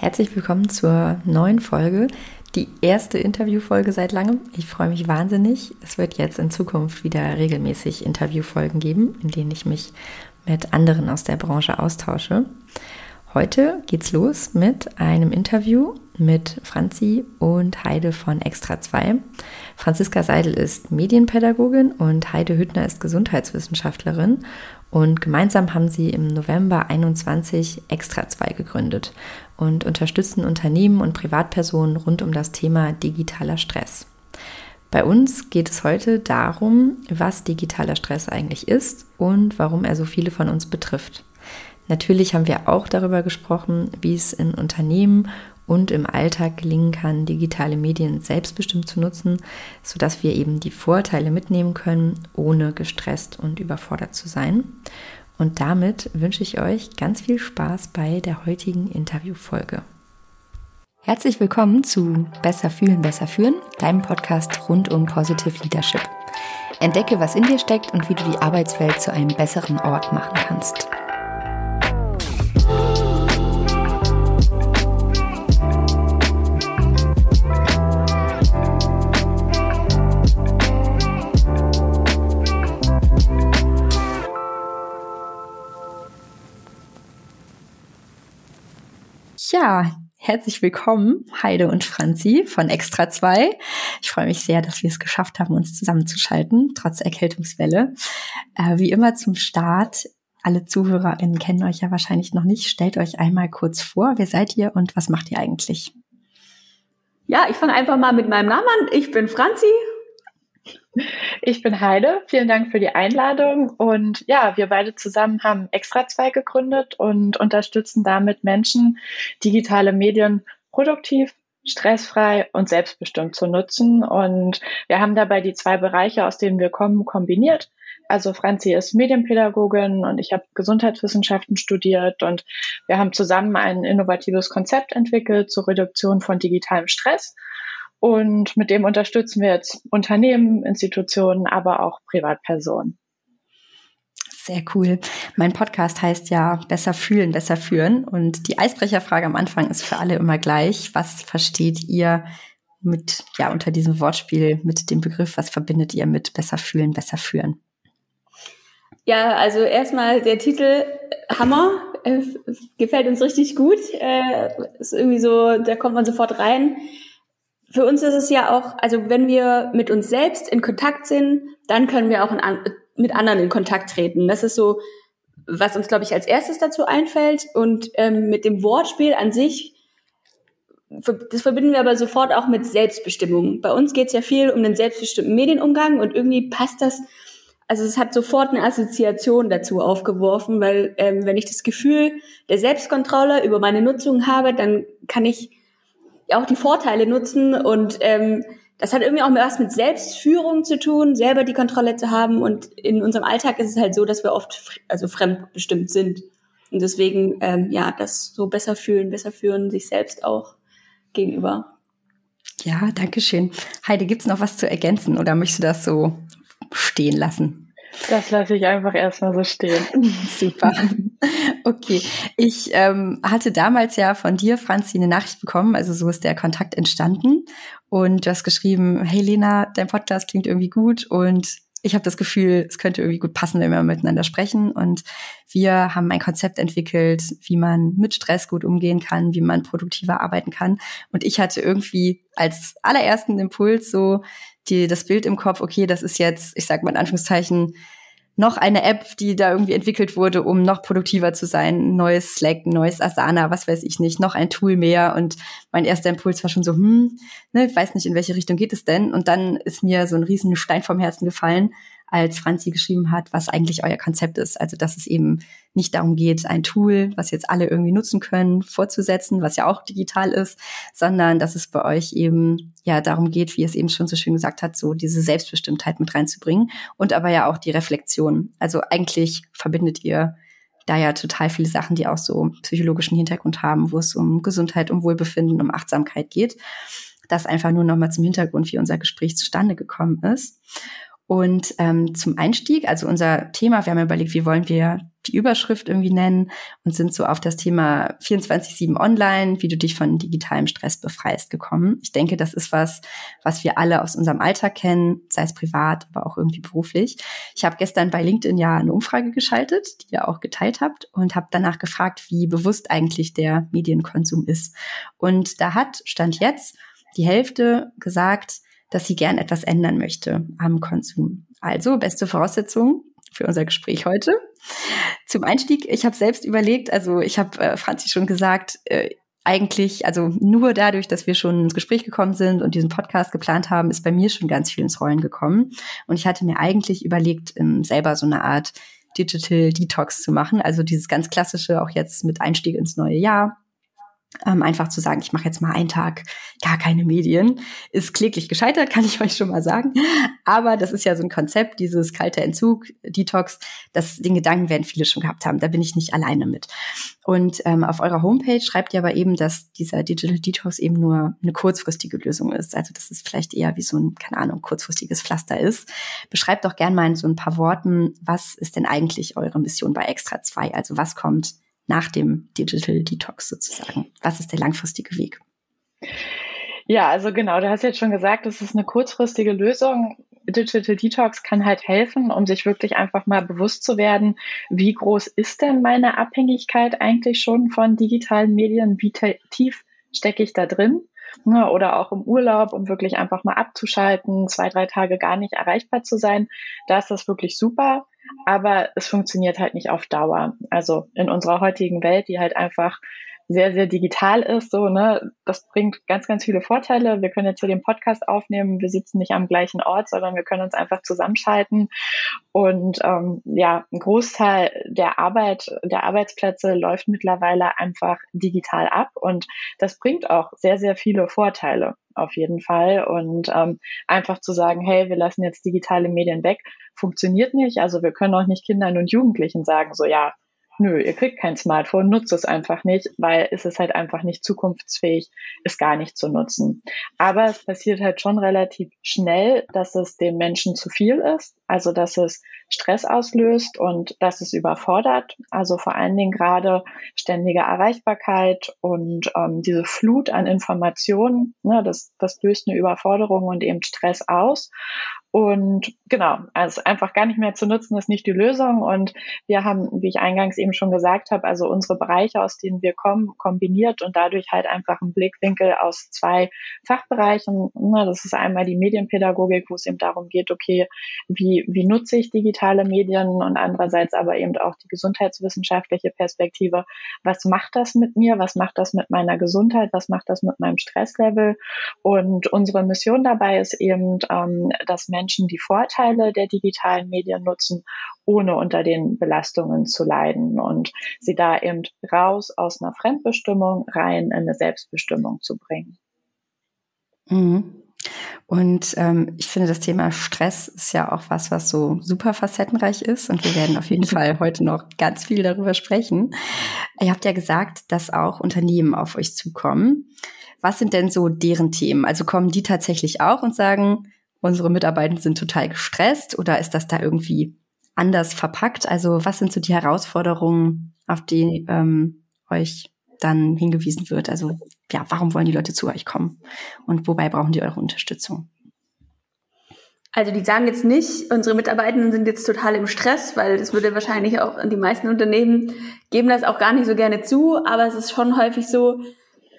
Herzlich willkommen zur neuen Folge, die erste Interviewfolge seit langem. Ich freue mich wahnsinnig. Es wird jetzt in Zukunft wieder regelmäßig Interviewfolgen geben, in denen ich mich mit anderen aus der Branche austausche. Heute geht's los mit einem Interview mit Franzi und Heide von Extra 2. Franziska Seidel ist Medienpädagogin und Heide Hüttner ist Gesundheitswissenschaftlerin und gemeinsam haben sie im November 21 Extra 2 gegründet und unterstützen Unternehmen und Privatpersonen rund um das Thema digitaler Stress. Bei uns geht es heute darum, was digitaler Stress eigentlich ist und warum er so viele von uns betrifft. Natürlich haben wir auch darüber gesprochen, wie es in Unternehmen und im Alltag gelingen kann, digitale Medien selbstbestimmt zu nutzen, sodass wir eben die Vorteile mitnehmen können, ohne gestresst und überfordert zu sein. Und damit wünsche ich euch ganz viel Spaß bei der heutigen Interviewfolge. Herzlich willkommen zu Besser fühlen, besser führen, deinem Podcast rund um Positive Leadership. Entdecke, was in dir steckt und wie du die Arbeitswelt zu einem besseren Ort machen kannst. Ja, herzlich willkommen, Heide und Franzi von Extra 2. Ich freue mich sehr, dass wir es geschafft haben, uns zusammenzuschalten, trotz Erkältungswelle. Äh, wie immer zum Start. Alle ZuhörerInnen kennen euch ja wahrscheinlich noch nicht. Stellt euch einmal kurz vor, wer seid ihr und was macht ihr eigentlich? Ja, ich fange einfach mal mit meinem Namen an. Ich bin Franzi ich bin Heide. Vielen Dank für die Einladung. Und ja, wir beide zusammen haben Extra 2 gegründet und unterstützen damit Menschen, digitale Medien produktiv, stressfrei und selbstbestimmt zu nutzen. Und wir haben dabei die zwei Bereiche, aus denen wir kommen, kombiniert. Also Franzi ist Medienpädagogin und ich habe Gesundheitswissenschaften studiert und wir haben zusammen ein innovatives Konzept entwickelt zur Reduktion von digitalem Stress und mit dem unterstützen wir jetzt Unternehmen, Institutionen, aber auch Privatpersonen. Sehr cool. Mein Podcast heißt ja Besser fühlen, besser führen. Und die Eisbrecherfrage am Anfang ist für alle immer gleich. Was versteht ihr mit, ja, unter diesem Wortspiel, mit dem Begriff, was verbindet ihr mit besser fühlen, besser führen? Ja, also erstmal der Titel Hammer, äh, gefällt uns richtig gut. Äh, ist irgendwie so, da kommt man sofort rein für uns ist es ja auch, also wenn wir mit uns selbst in Kontakt sind, dann können wir auch in, mit anderen in Kontakt treten. Das ist so, was uns, glaube ich, als erstes dazu einfällt. Und ähm, mit dem Wortspiel an sich, das verbinden wir aber sofort auch mit Selbstbestimmung. Bei uns geht es ja viel um den selbstbestimmten Medienumgang und irgendwie passt das, also es hat sofort eine Assoziation dazu aufgeworfen, weil ähm, wenn ich das Gefühl der Selbstkontrolle über meine Nutzung habe, dann kann ich auch die Vorteile nutzen und ähm, das hat irgendwie auch was mit Selbstführung zu tun, selber die Kontrolle zu haben. Und in unserem Alltag ist es halt so, dass wir oft also fremdbestimmt sind. Und deswegen, ähm, ja, das so besser fühlen, besser führen, sich selbst auch gegenüber. Ja, danke schön. Heide, gibt's noch was zu ergänzen oder möchtest du das so stehen lassen? Das lasse ich einfach erstmal so stehen. Super. Okay. Ich ähm, hatte damals ja von dir, Franzi, eine Nachricht bekommen. Also so ist der Kontakt entstanden. Und du hast geschrieben, hey Lena, dein Podcast klingt irgendwie gut und ich habe das Gefühl, es könnte irgendwie gut passen, wenn wir miteinander sprechen. Und wir haben ein Konzept entwickelt, wie man mit Stress gut umgehen kann, wie man produktiver arbeiten kann. Und ich hatte irgendwie als allerersten Impuls so die, das Bild im Kopf, okay, das ist jetzt, ich sage mal in Anführungszeichen, noch eine App, die da irgendwie entwickelt wurde, um noch produktiver zu sein. neues Slack, neues Asana, was weiß ich nicht, noch ein Tool mehr. Und mein erster Impuls war schon so, hm, ne, ich weiß nicht, in welche Richtung geht es denn? Und dann ist mir so ein riesen Stein vom Herzen gefallen, als Franzi geschrieben hat, was eigentlich euer Konzept ist. Also, dass es eben nicht darum geht, ein Tool, was jetzt alle irgendwie nutzen können, vorzusetzen, was ja auch digital ist, sondern dass es bei euch eben ja darum geht, wie es eben schon so schön gesagt hat, so diese Selbstbestimmtheit mit reinzubringen und aber ja auch die Reflexion. Also eigentlich verbindet ihr da ja total viele Sachen, die auch so psychologischen Hintergrund haben, wo es um Gesundheit, um Wohlbefinden, um Achtsamkeit geht. Das einfach nur nochmal zum Hintergrund, wie unser Gespräch zustande gekommen ist. Und ähm, zum Einstieg, also unser Thema, wir haben überlegt, wie wollen wir die Überschrift irgendwie nennen und sind so auf das Thema 24-7 online, wie du dich von digitalem Stress befreist gekommen. Ich denke, das ist was, was wir alle aus unserem Alltag kennen, sei es privat, aber auch irgendwie beruflich. Ich habe gestern bei LinkedIn ja eine Umfrage geschaltet, die ihr auch geteilt habt und habe danach gefragt, wie bewusst eigentlich der Medienkonsum ist. Und da hat, stand jetzt, die Hälfte gesagt, dass sie gern etwas ändern möchte am Konsum. Also beste Voraussetzung für unser Gespräch heute. Zum Einstieg, ich habe selbst überlegt, also ich habe äh, Franzi schon gesagt, äh, eigentlich, also nur dadurch, dass wir schon ins Gespräch gekommen sind und diesen Podcast geplant haben, ist bei mir schon ganz viel ins Rollen gekommen. Und ich hatte mir eigentlich überlegt, ähm, selber so eine Art Digital Detox zu machen. Also dieses ganz klassische, auch jetzt mit Einstieg ins neue Jahr ähm, einfach zu sagen, ich mache jetzt mal einen Tag gar keine Medien, ist kläglich gescheitert, kann ich euch schon mal sagen. Aber das ist ja so ein Konzept, dieses kalte Entzug, Detox, das, den Gedanken werden viele schon gehabt haben. Da bin ich nicht alleine mit. Und ähm, auf eurer Homepage schreibt ihr aber eben, dass dieser Digital Detox eben nur eine kurzfristige Lösung ist. Also dass es vielleicht eher wie so ein, keine Ahnung, kurzfristiges Pflaster ist. Beschreibt doch gern mal in so ein paar Worten, was ist denn eigentlich eure Mission bei Extra 2? Also was kommt nach dem Digital Detox sozusagen? Was ist der langfristige Weg? Ja, also genau, du hast jetzt schon gesagt, es ist eine kurzfristige Lösung. Digital Detox kann halt helfen, um sich wirklich einfach mal bewusst zu werden, wie groß ist denn meine Abhängigkeit eigentlich schon von digitalen Medien, wie tief stecke ich da drin? Ne, oder auch im Urlaub, um wirklich einfach mal abzuschalten, zwei, drei Tage gar nicht erreichbar zu sein. Da ist das wirklich super aber es funktioniert halt nicht auf Dauer. Also in unserer heutigen Welt, die halt einfach sehr, sehr digital ist, so, ne, das bringt ganz, ganz viele Vorteile. Wir können jetzt hier den Podcast aufnehmen, wir sitzen nicht am gleichen Ort, sondern wir können uns einfach zusammenschalten. Und ähm, ja, ein Großteil der Arbeit, der Arbeitsplätze läuft mittlerweile einfach digital ab und das bringt auch sehr, sehr viele Vorteile auf jeden Fall. Und ähm, einfach zu sagen, hey, wir lassen jetzt digitale Medien weg, funktioniert nicht. Also wir können auch nicht Kindern und Jugendlichen sagen, so ja, nö, ihr kriegt kein Smartphone, nutzt es einfach nicht, weil es ist halt einfach nicht zukunftsfähig, es gar nicht zu nutzen. Aber es passiert halt schon relativ schnell, dass es den Menschen zu viel ist, also dass es Stress auslöst und dass es überfordert. Also vor allen Dingen gerade ständige Erreichbarkeit und ähm, diese Flut an Informationen, ne, das, das löst eine Überforderung und eben Stress aus. Und genau, also einfach gar nicht mehr zu nutzen, ist nicht die Lösung. Und wir haben, wie ich eingangs eben schon gesagt habe, also unsere Bereiche, aus denen wir kommen, kombiniert und dadurch halt einfach einen Blickwinkel aus zwei Fachbereichen. Das ist einmal die Medienpädagogik, wo es eben darum geht, okay, wie, wie nutze ich digitale Medien und andererseits aber eben auch die gesundheitswissenschaftliche Perspektive. Was macht das mit mir? Was macht das mit meiner Gesundheit? Was macht das mit meinem Stresslevel? Und unsere Mission dabei ist eben, ähm, dass Menschen die Vorteile der digitalen Medien nutzen, ohne unter den Belastungen zu leiden und sie da eben raus aus einer Fremdbestimmung rein in eine Selbstbestimmung zu bringen. Mhm. Und ähm, ich finde, das Thema Stress ist ja auch was, was so super facettenreich ist. Und wir werden auf jeden Fall heute noch ganz viel darüber sprechen. Ihr habt ja gesagt, dass auch Unternehmen auf euch zukommen. Was sind denn so deren Themen? Also kommen die tatsächlich auch und sagen, unsere Mitarbeiter sind total gestresst oder ist das da irgendwie anders verpackt? Also was sind so die Herausforderungen, auf die ähm, euch dann hingewiesen wird? Also ja, warum wollen die Leute zu euch kommen und wobei brauchen die eure Unterstützung? Also die sagen jetzt nicht, unsere Mitarbeitenden sind jetzt total im Stress, weil das würde wahrscheinlich auch die meisten Unternehmen geben das auch gar nicht so gerne zu, aber es ist schon häufig so,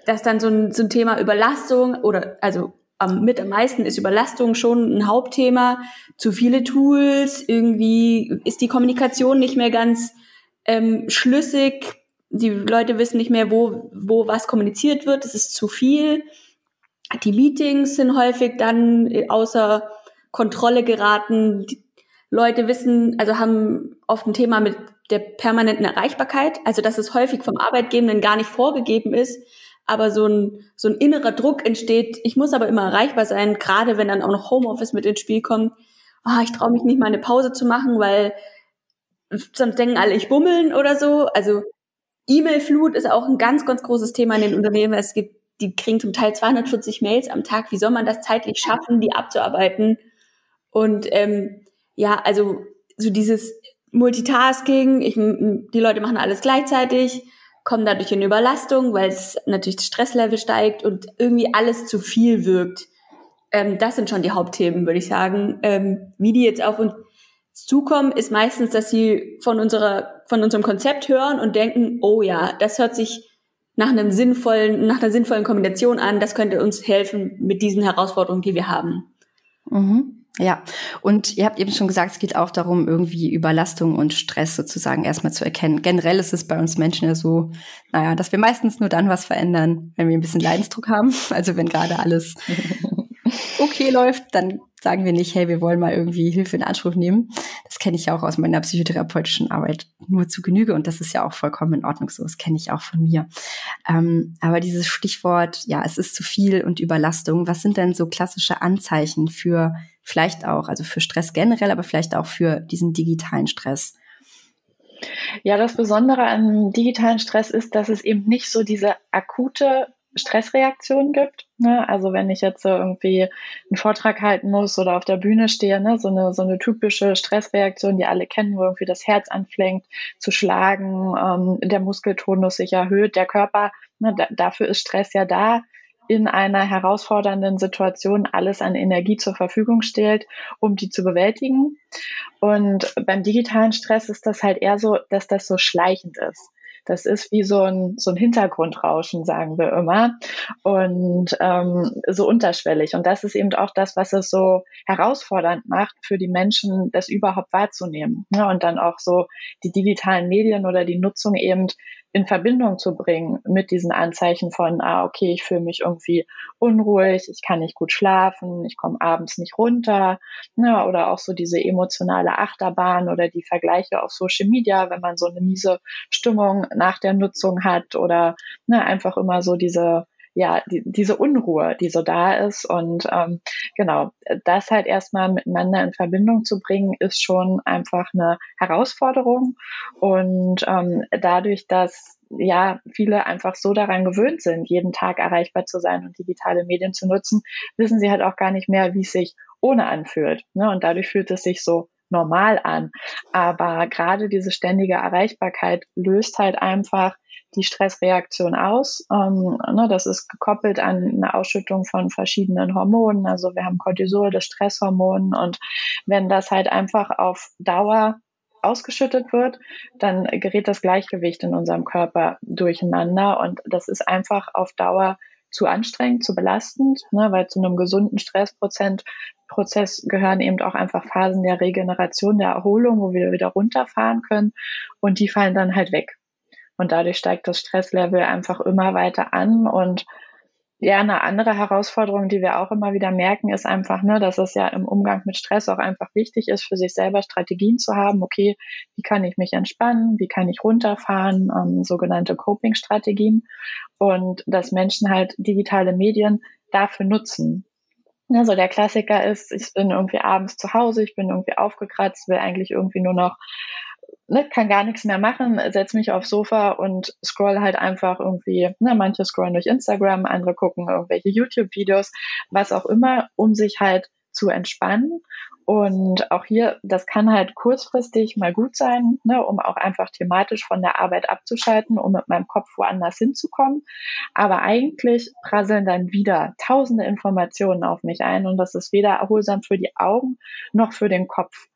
dass dann so ein, so ein Thema Überlastung oder also am, mit am meisten ist Überlastung schon ein Hauptthema. Zu viele Tools, irgendwie ist die Kommunikation nicht mehr ganz ähm, schlüssig. Die Leute wissen nicht mehr, wo, wo was kommuniziert wird. Es ist zu viel. Die Meetings sind häufig dann außer Kontrolle geraten. Die Leute wissen, also haben oft ein Thema mit der permanenten Erreichbarkeit. Also, dass es häufig vom Arbeitgebenden gar nicht vorgegeben ist, aber so ein, so ein innerer Druck entsteht, ich muss aber immer erreichbar sein, gerade wenn dann auch noch Homeoffice mit ins Spiel kommt. Oh, ich traue mich nicht mal eine Pause zu machen, weil sonst denken alle, ich bummeln oder so. Also E-Mail-Flut ist auch ein ganz, ganz großes Thema in den Unternehmen. Es gibt, die kriegen zum Teil 240 Mails am Tag. Wie soll man das zeitlich schaffen, die abzuarbeiten? Und ähm, ja, also so dieses Multitasking, ich, die Leute machen alles gleichzeitig, kommen dadurch in Überlastung, weil es natürlich das Stresslevel steigt und irgendwie alles zu viel wirkt. Ähm, das sind schon die Hauptthemen, würde ich sagen. Ähm, wie die jetzt auf uns zukommen, ist meistens, dass sie von unserer, von unserem Konzept hören und denken, oh ja, das hört sich nach einem sinnvollen, nach einer sinnvollen Kombination an, das könnte uns helfen mit diesen Herausforderungen, die wir haben. Mhm. Ja, und ihr habt eben schon gesagt, es geht auch darum, irgendwie Überlastung und Stress sozusagen erstmal zu erkennen. Generell ist es bei uns Menschen ja so, naja, dass wir meistens nur dann was verändern, wenn wir ein bisschen Leidensdruck haben. Also wenn gerade alles okay läuft, dann sagen wir nicht, hey, wir wollen mal irgendwie Hilfe in Anspruch nehmen. Das kenne ich ja auch aus meiner psychotherapeutischen Arbeit nur zu Genüge und das ist ja auch vollkommen in Ordnung so. Das kenne ich auch von mir. Ähm, aber dieses Stichwort, ja, es ist zu viel und Überlastung. Was sind denn so klassische Anzeichen für vielleicht auch, also für Stress generell, aber vielleicht auch für diesen digitalen Stress? Ja, das Besondere an digitalen Stress ist, dass es eben nicht so diese akute Stressreaktion gibt. Ne? Also wenn ich jetzt irgendwie einen Vortrag halten muss oder auf der Bühne stehe, ne? so, eine, so eine typische Stressreaktion, die alle kennen, wo irgendwie das Herz anfängt zu schlagen, ähm, der Muskeltonus sich erhöht, der Körper, ne? Da, dafür ist Stress ja da, in einer herausfordernden Situation alles an Energie zur Verfügung stellt, um die zu bewältigen. Und beim digitalen Stress ist das halt eher so, dass das so schleichend ist. Das ist wie so ein, so ein Hintergrundrauschen, sagen wir immer. Und ähm, so unterschwellig. Und das ist eben auch das, was es so herausfordernd macht für die Menschen, das überhaupt wahrzunehmen. Ja, und dann auch so die digitalen Medien oder die Nutzung eben in Verbindung zu bringen mit diesen Anzeichen von, ah, okay, ich fühle mich irgendwie unruhig, ich kann nicht gut schlafen, ich komme abends nicht runter, ne, oder auch so diese emotionale Achterbahn oder die Vergleiche auf Social Media, wenn man so eine miese Stimmung nach der Nutzung hat oder ne, einfach immer so diese ja, die, diese Unruhe, die so da ist. Und ähm, genau, das halt erstmal miteinander in Verbindung zu bringen, ist schon einfach eine Herausforderung. Und ähm, dadurch, dass ja, viele einfach so daran gewöhnt sind, jeden Tag erreichbar zu sein und digitale Medien zu nutzen, wissen sie halt auch gar nicht mehr, wie es sich ohne anfühlt. Ne? Und dadurch fühlt es sich so normal an. Aber gerade diese ständige Erreichbarkeit löst halt einfach die Stressreaktion aus. Ähm, ne, das ist gekoppelt an eine Ausschüttung von verschiedenen Hormonen. Also wir haben Cortisol, das Stresshormon. Und wenn das halt einfach auf Dauer ausgeschüttet wird, dann gerät das Gleichgewicht in unserem Körper durcheinander. Und das ist einfach auf Dauer zu anstrengend, zu belastend, ne, weil zu einem gesunden Stressprozent Prozess gehören eben auch einfach Phasen der Regeneration, der Erholung, wo wir wieder runterfahren können und die fallen dann halt weg. Und dadurch steigt das Stresslevel einfach immer weiter an. Und ja, eine andere Herausforderung, die wir auch immer wieder merken, ist einfach, ne, dass es ja im Umgang mit Stress auch einfach wichtig ist, für sich selber Strategien zu haben. Okay, wie kann ich mich entspannen? Wie kann ich runterfahren? Ähm, sogenannte Coping-Strategien. Und dass Menschen halt digitale Medien dafür nutzen. Also der Klassiker ist, ich bin irgendwie abends zu Hause, ich bin irgendwie aufgekratzt, will eigentlich irgendwie nur noch ne, kann gar nichts mehr machen, setz mich aufs Sofa und scroll halt einfach irgendwie, ne, manche scrollen durch Instagram, andere gucken irgendwelche YouTube-Videos, was auch immer, um sich halt zu entspannen. Und auch hier, das kann halt kurzfristig mal gut sein, ne, um auch einfach thematisch von der Arbeit abzuschalten, um mit meinem Kopf woanders hinzukommen. Aber eigentlich prasseln dann wieder tausende Informationen auf mich ein und das ist weder erholsam für die Augen noch für den Kopf.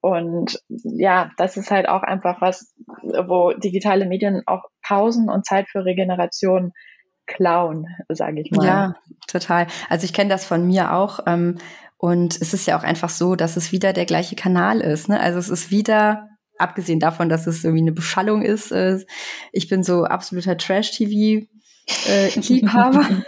Und ja, das ist halt auch einfach was, wo digitale Medien auch Pausen und Zeit für Regeneration klauen, sage ich mal. Ja, total. Also ich kenne das von mir auch. Ähm, und es ist ja auch einfach so, dass es wieder der gleiche Kanal ist. Ne? Also es ist wieder, abgesehen davon, dass es irgendwie eine Beschallung ist, äh, ich bin so absoluter Trash-TV-Liebhaber.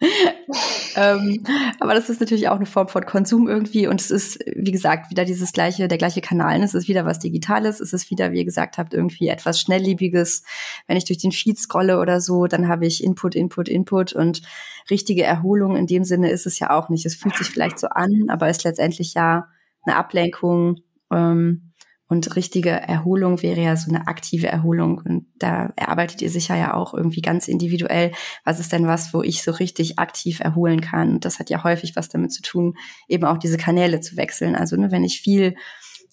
Äh, ähm, aber das ist natürlich auch eine Form von Konsum irgendwie und es ist, wie gesagt, wieder dieses gleiche, der gleiche Kanal. Es ist wieder was Digitales, es ist wieder, wie ihr gesagt habt, irgendwie etwas Schnelllebiges. Wenn ich durch den Feed scrolle oder so, dann habe ich Input, Input, Input und richtige Erholung in dem Sinne ist es ja auch nicht. Es fühlt sich vielleicht so an, aber ist letztendlich ja eine Ablenkung. Ähm, und richtige Erholung wäre ja so eine aktive Erholung. Und da erarbeitet ihr sicher ja auch irgendwie ganz individuell. Was ist denn was, wo ich so richtig aktiv erholen kann? Und das hat ja häufig was damit zu tun, eben auch diese Kanäle zu wechseln. Also ne, wenn ich viel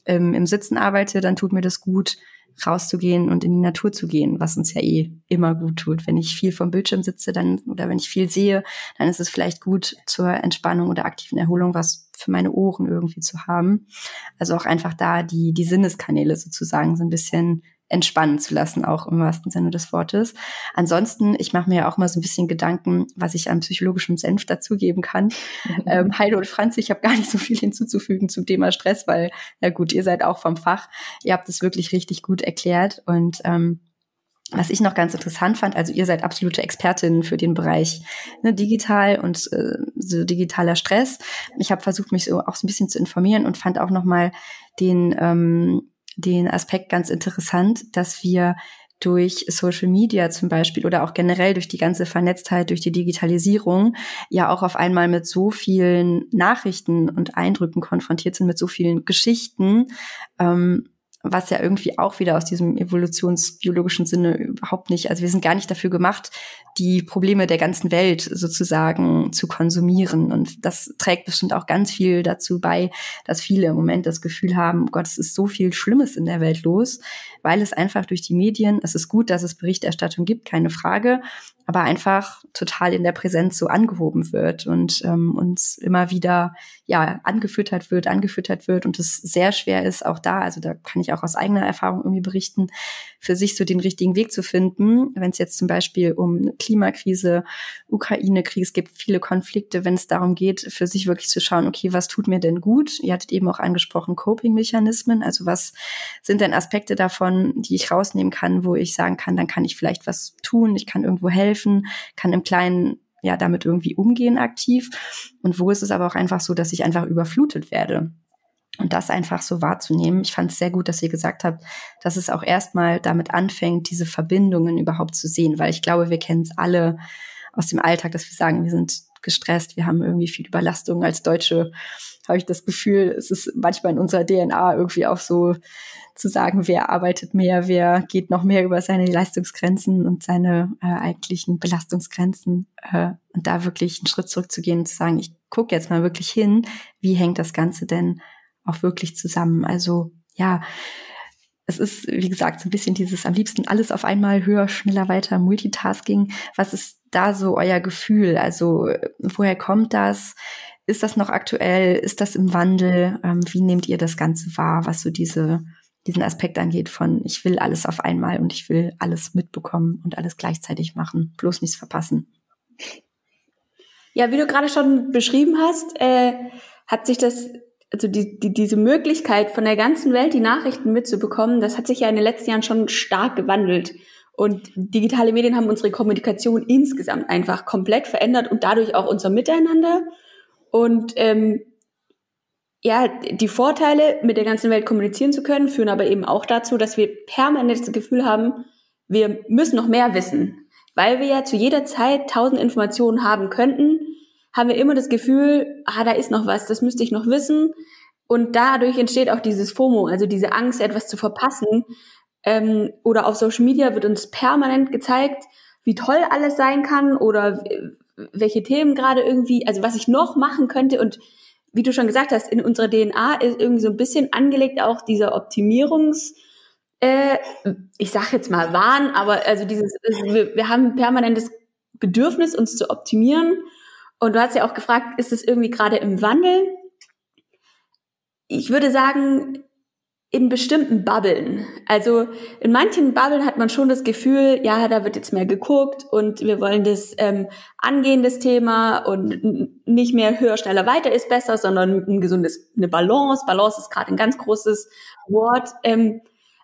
ähm, im Sitzen arbeite, dann tut mir das gut, rauszugehen und in die Natur zu gehen, was uns ja eh immer gut tut. Wenn ich viel vom Bildschirm sitze, dann oder wenn ich viel sehe, dann ist es vielleicht gut zur Entspannung oder aktiven Erholung was für meine Ohren irgendwie zu haben. Also auch einfach da die die Sinneskanäle sozusagen so ein bisschen entspannen zu lassen, auch im wahrsten Sinne des Wortes. Ansonsten, ich mache mir ja auch mal so ein bisschen Gedanken, was ich an psychologischem Senf dazugeben kann. ähm, Heide und Franz, ich habe gar nicht so viel hinzuzufügen zum Thema Stress, weil, ja gut, ihr seid auch vom Fach. Ihr habt es wirklich richtig gut erklärt und ähm, was ich noch ganz interessant fand, also ihr seid absolute Expertinnen für den Bereich ne, digital und äh, so digitaler Stress. Ich habe versucht, mich so auch so ein bisschen zu informieren und fand auch noch mal den ähm, den Aspekt ganz interessant, dass wir durch Social Media zum Beispiel oder auch generell durch die ganze Vernetztheit, durch die Digitalisierung ja auch auf einmal mit so vielen Nachrichten und Eindrücken konfrontiert sind, mit so vielen Geschichten, ähm, was ja irgendwie auch wieder aus diesem evolutionsbiologischen Sinne überhaupt nicht, also wir sind gar nicht dafür gemacht, die Probleme der ganzen Welt sozusagen zu konsumieren. Und das trägt bestimmt auch ganz viel dazu bei, dass viele im Moment das Gefühl haben, Gott, es ist so viel Schlimmes in der Welt los, weil es einfach durch die Medien, es ist gut, dass es Berichterstattung gibt, keine Frage, aber einfach total in der Präsenz so angehoben wird und ähm, uns immer wieder ja angefüttert wird, angefüttert wird und es sehr schwer ist, auch da, also da kann ich auch aus eigener Erfahrung irgendwie berichten, für sich so den richtigen Weg zu finden, wenn es jetzt zum Beispiel um Klimakrise, Ukraine-Krieg, es gibt viele Konflikte, wenn es darum geht, für sich wirklich zu schauen, okay, was tut mir denn gut? Ihr hattet eben auch angesprochen Coping-Mechanismen, also was sind denn Aspekte davon, die ich rausnehmen kann, wo ich sagen kann, dann kann ich vielleicht was tun, ich kann irgendwo helfen, kann im Kleinen ja damit irgendwie umgehen aktiv und wo ist es aber auch einfach so, dass ich einfach überflutet werde. Und das einfach so wahrzunehmen. Ich fand es sehr gut, dass ihr gesagt habt, dass es auch erstmal damit anfängt, diese Verbindungen überhaupt zu sehen, weil ich glaube, wir kennen es alle aus dem Alltag, dass wir sagen, wir sind gestresst, wir haben irgendwie viel Überlastung. Als Deutsche habe ich das Gefühl, es ist manchmal in unserer DNA irgendwie auch so zu sagen, wer arbeitet mehr, wer geht noch mehr über seine Leistungsgrenzen und seine äh, eigentlichen Belastungsgrenzen äh, und da wirklich einen Schritt zurückzugehen und zu sagen, ich gucke jetzt mal wirklich hin, wie hängt das Ganze denn auch wirklich zusammen. Also ja, es ist, wie gesagt, so ein bisschen dieses am liebsten alles auf einmal höher, schneller, weiter, Multitasking. Was ist da so euer Gefühl? Also woher kommt das? Ist das noch aktuell? Ist das im Wandel? Ähm, wie nehmt ihr das Ganze wahr, was so diese, diesen Aspekt angeht von ich will alles auf einmal und ich will alles mitbekommen und alles gleichzeitig machen, bloß nichts verpassen? Ja, wie du gerade schon beschrieben hast, äh, hat sich das also die, die, diese Möglichkeit von der ganzen Welt die Nachrichten mitzubekommen, das hat sich ja in den letzten Jahren schon stark gewandelt. Und digitale Medien haben unsere Kommunikation insgesamt einfach komplett verändert und dadurch auch unser Miteinander. Und ähm, ja, die Vorteile, mit der ganzen Welt kommunizieren zu können, führen aber eben auch dazu, dass wir permanent das Gefühl haben, wir müssen noch mehr wissen. Weil wir ja zu jeder Zeit tausend Informationen haben könnten, haben wir immer das Gefühl, ah, da ist noch was, das müsste ich noch wissen. Und dadurch entsteht auch dieses FOMO, also diese Angst, etwas zu verpassen. Ähm, oder auf Social Media wird uns permanent gezeigt, wie toll alles sein kann oder welche Themen gerade irgendwie, also was ich noch machen könnte. Und wie du schon gesagt hast, in unserer DNA ist irgendwie so ein bisschen angelegt auch dieser Optimierungs- äh, ich sag jetzt mal Wahn, aber also dieses, wir, wir haben permanentes Bedürfnis, uns zu optimieren und du hast ja auch gefragt, ist es irgendwie gerade im Wandel? Ich würde sagen, in bestimmten Bubblen. Also in manchen Bubblen hat man schon das Gefühl, ja, da wird jetzt mehr geguckt und wir wollen das ähm, angehen, das Thema und nicht mehr höher, schneller, weiter ist besser, sondern ein gesundes, eine Balance. Balance ist gerade ein ganz großes Wort. Ähm,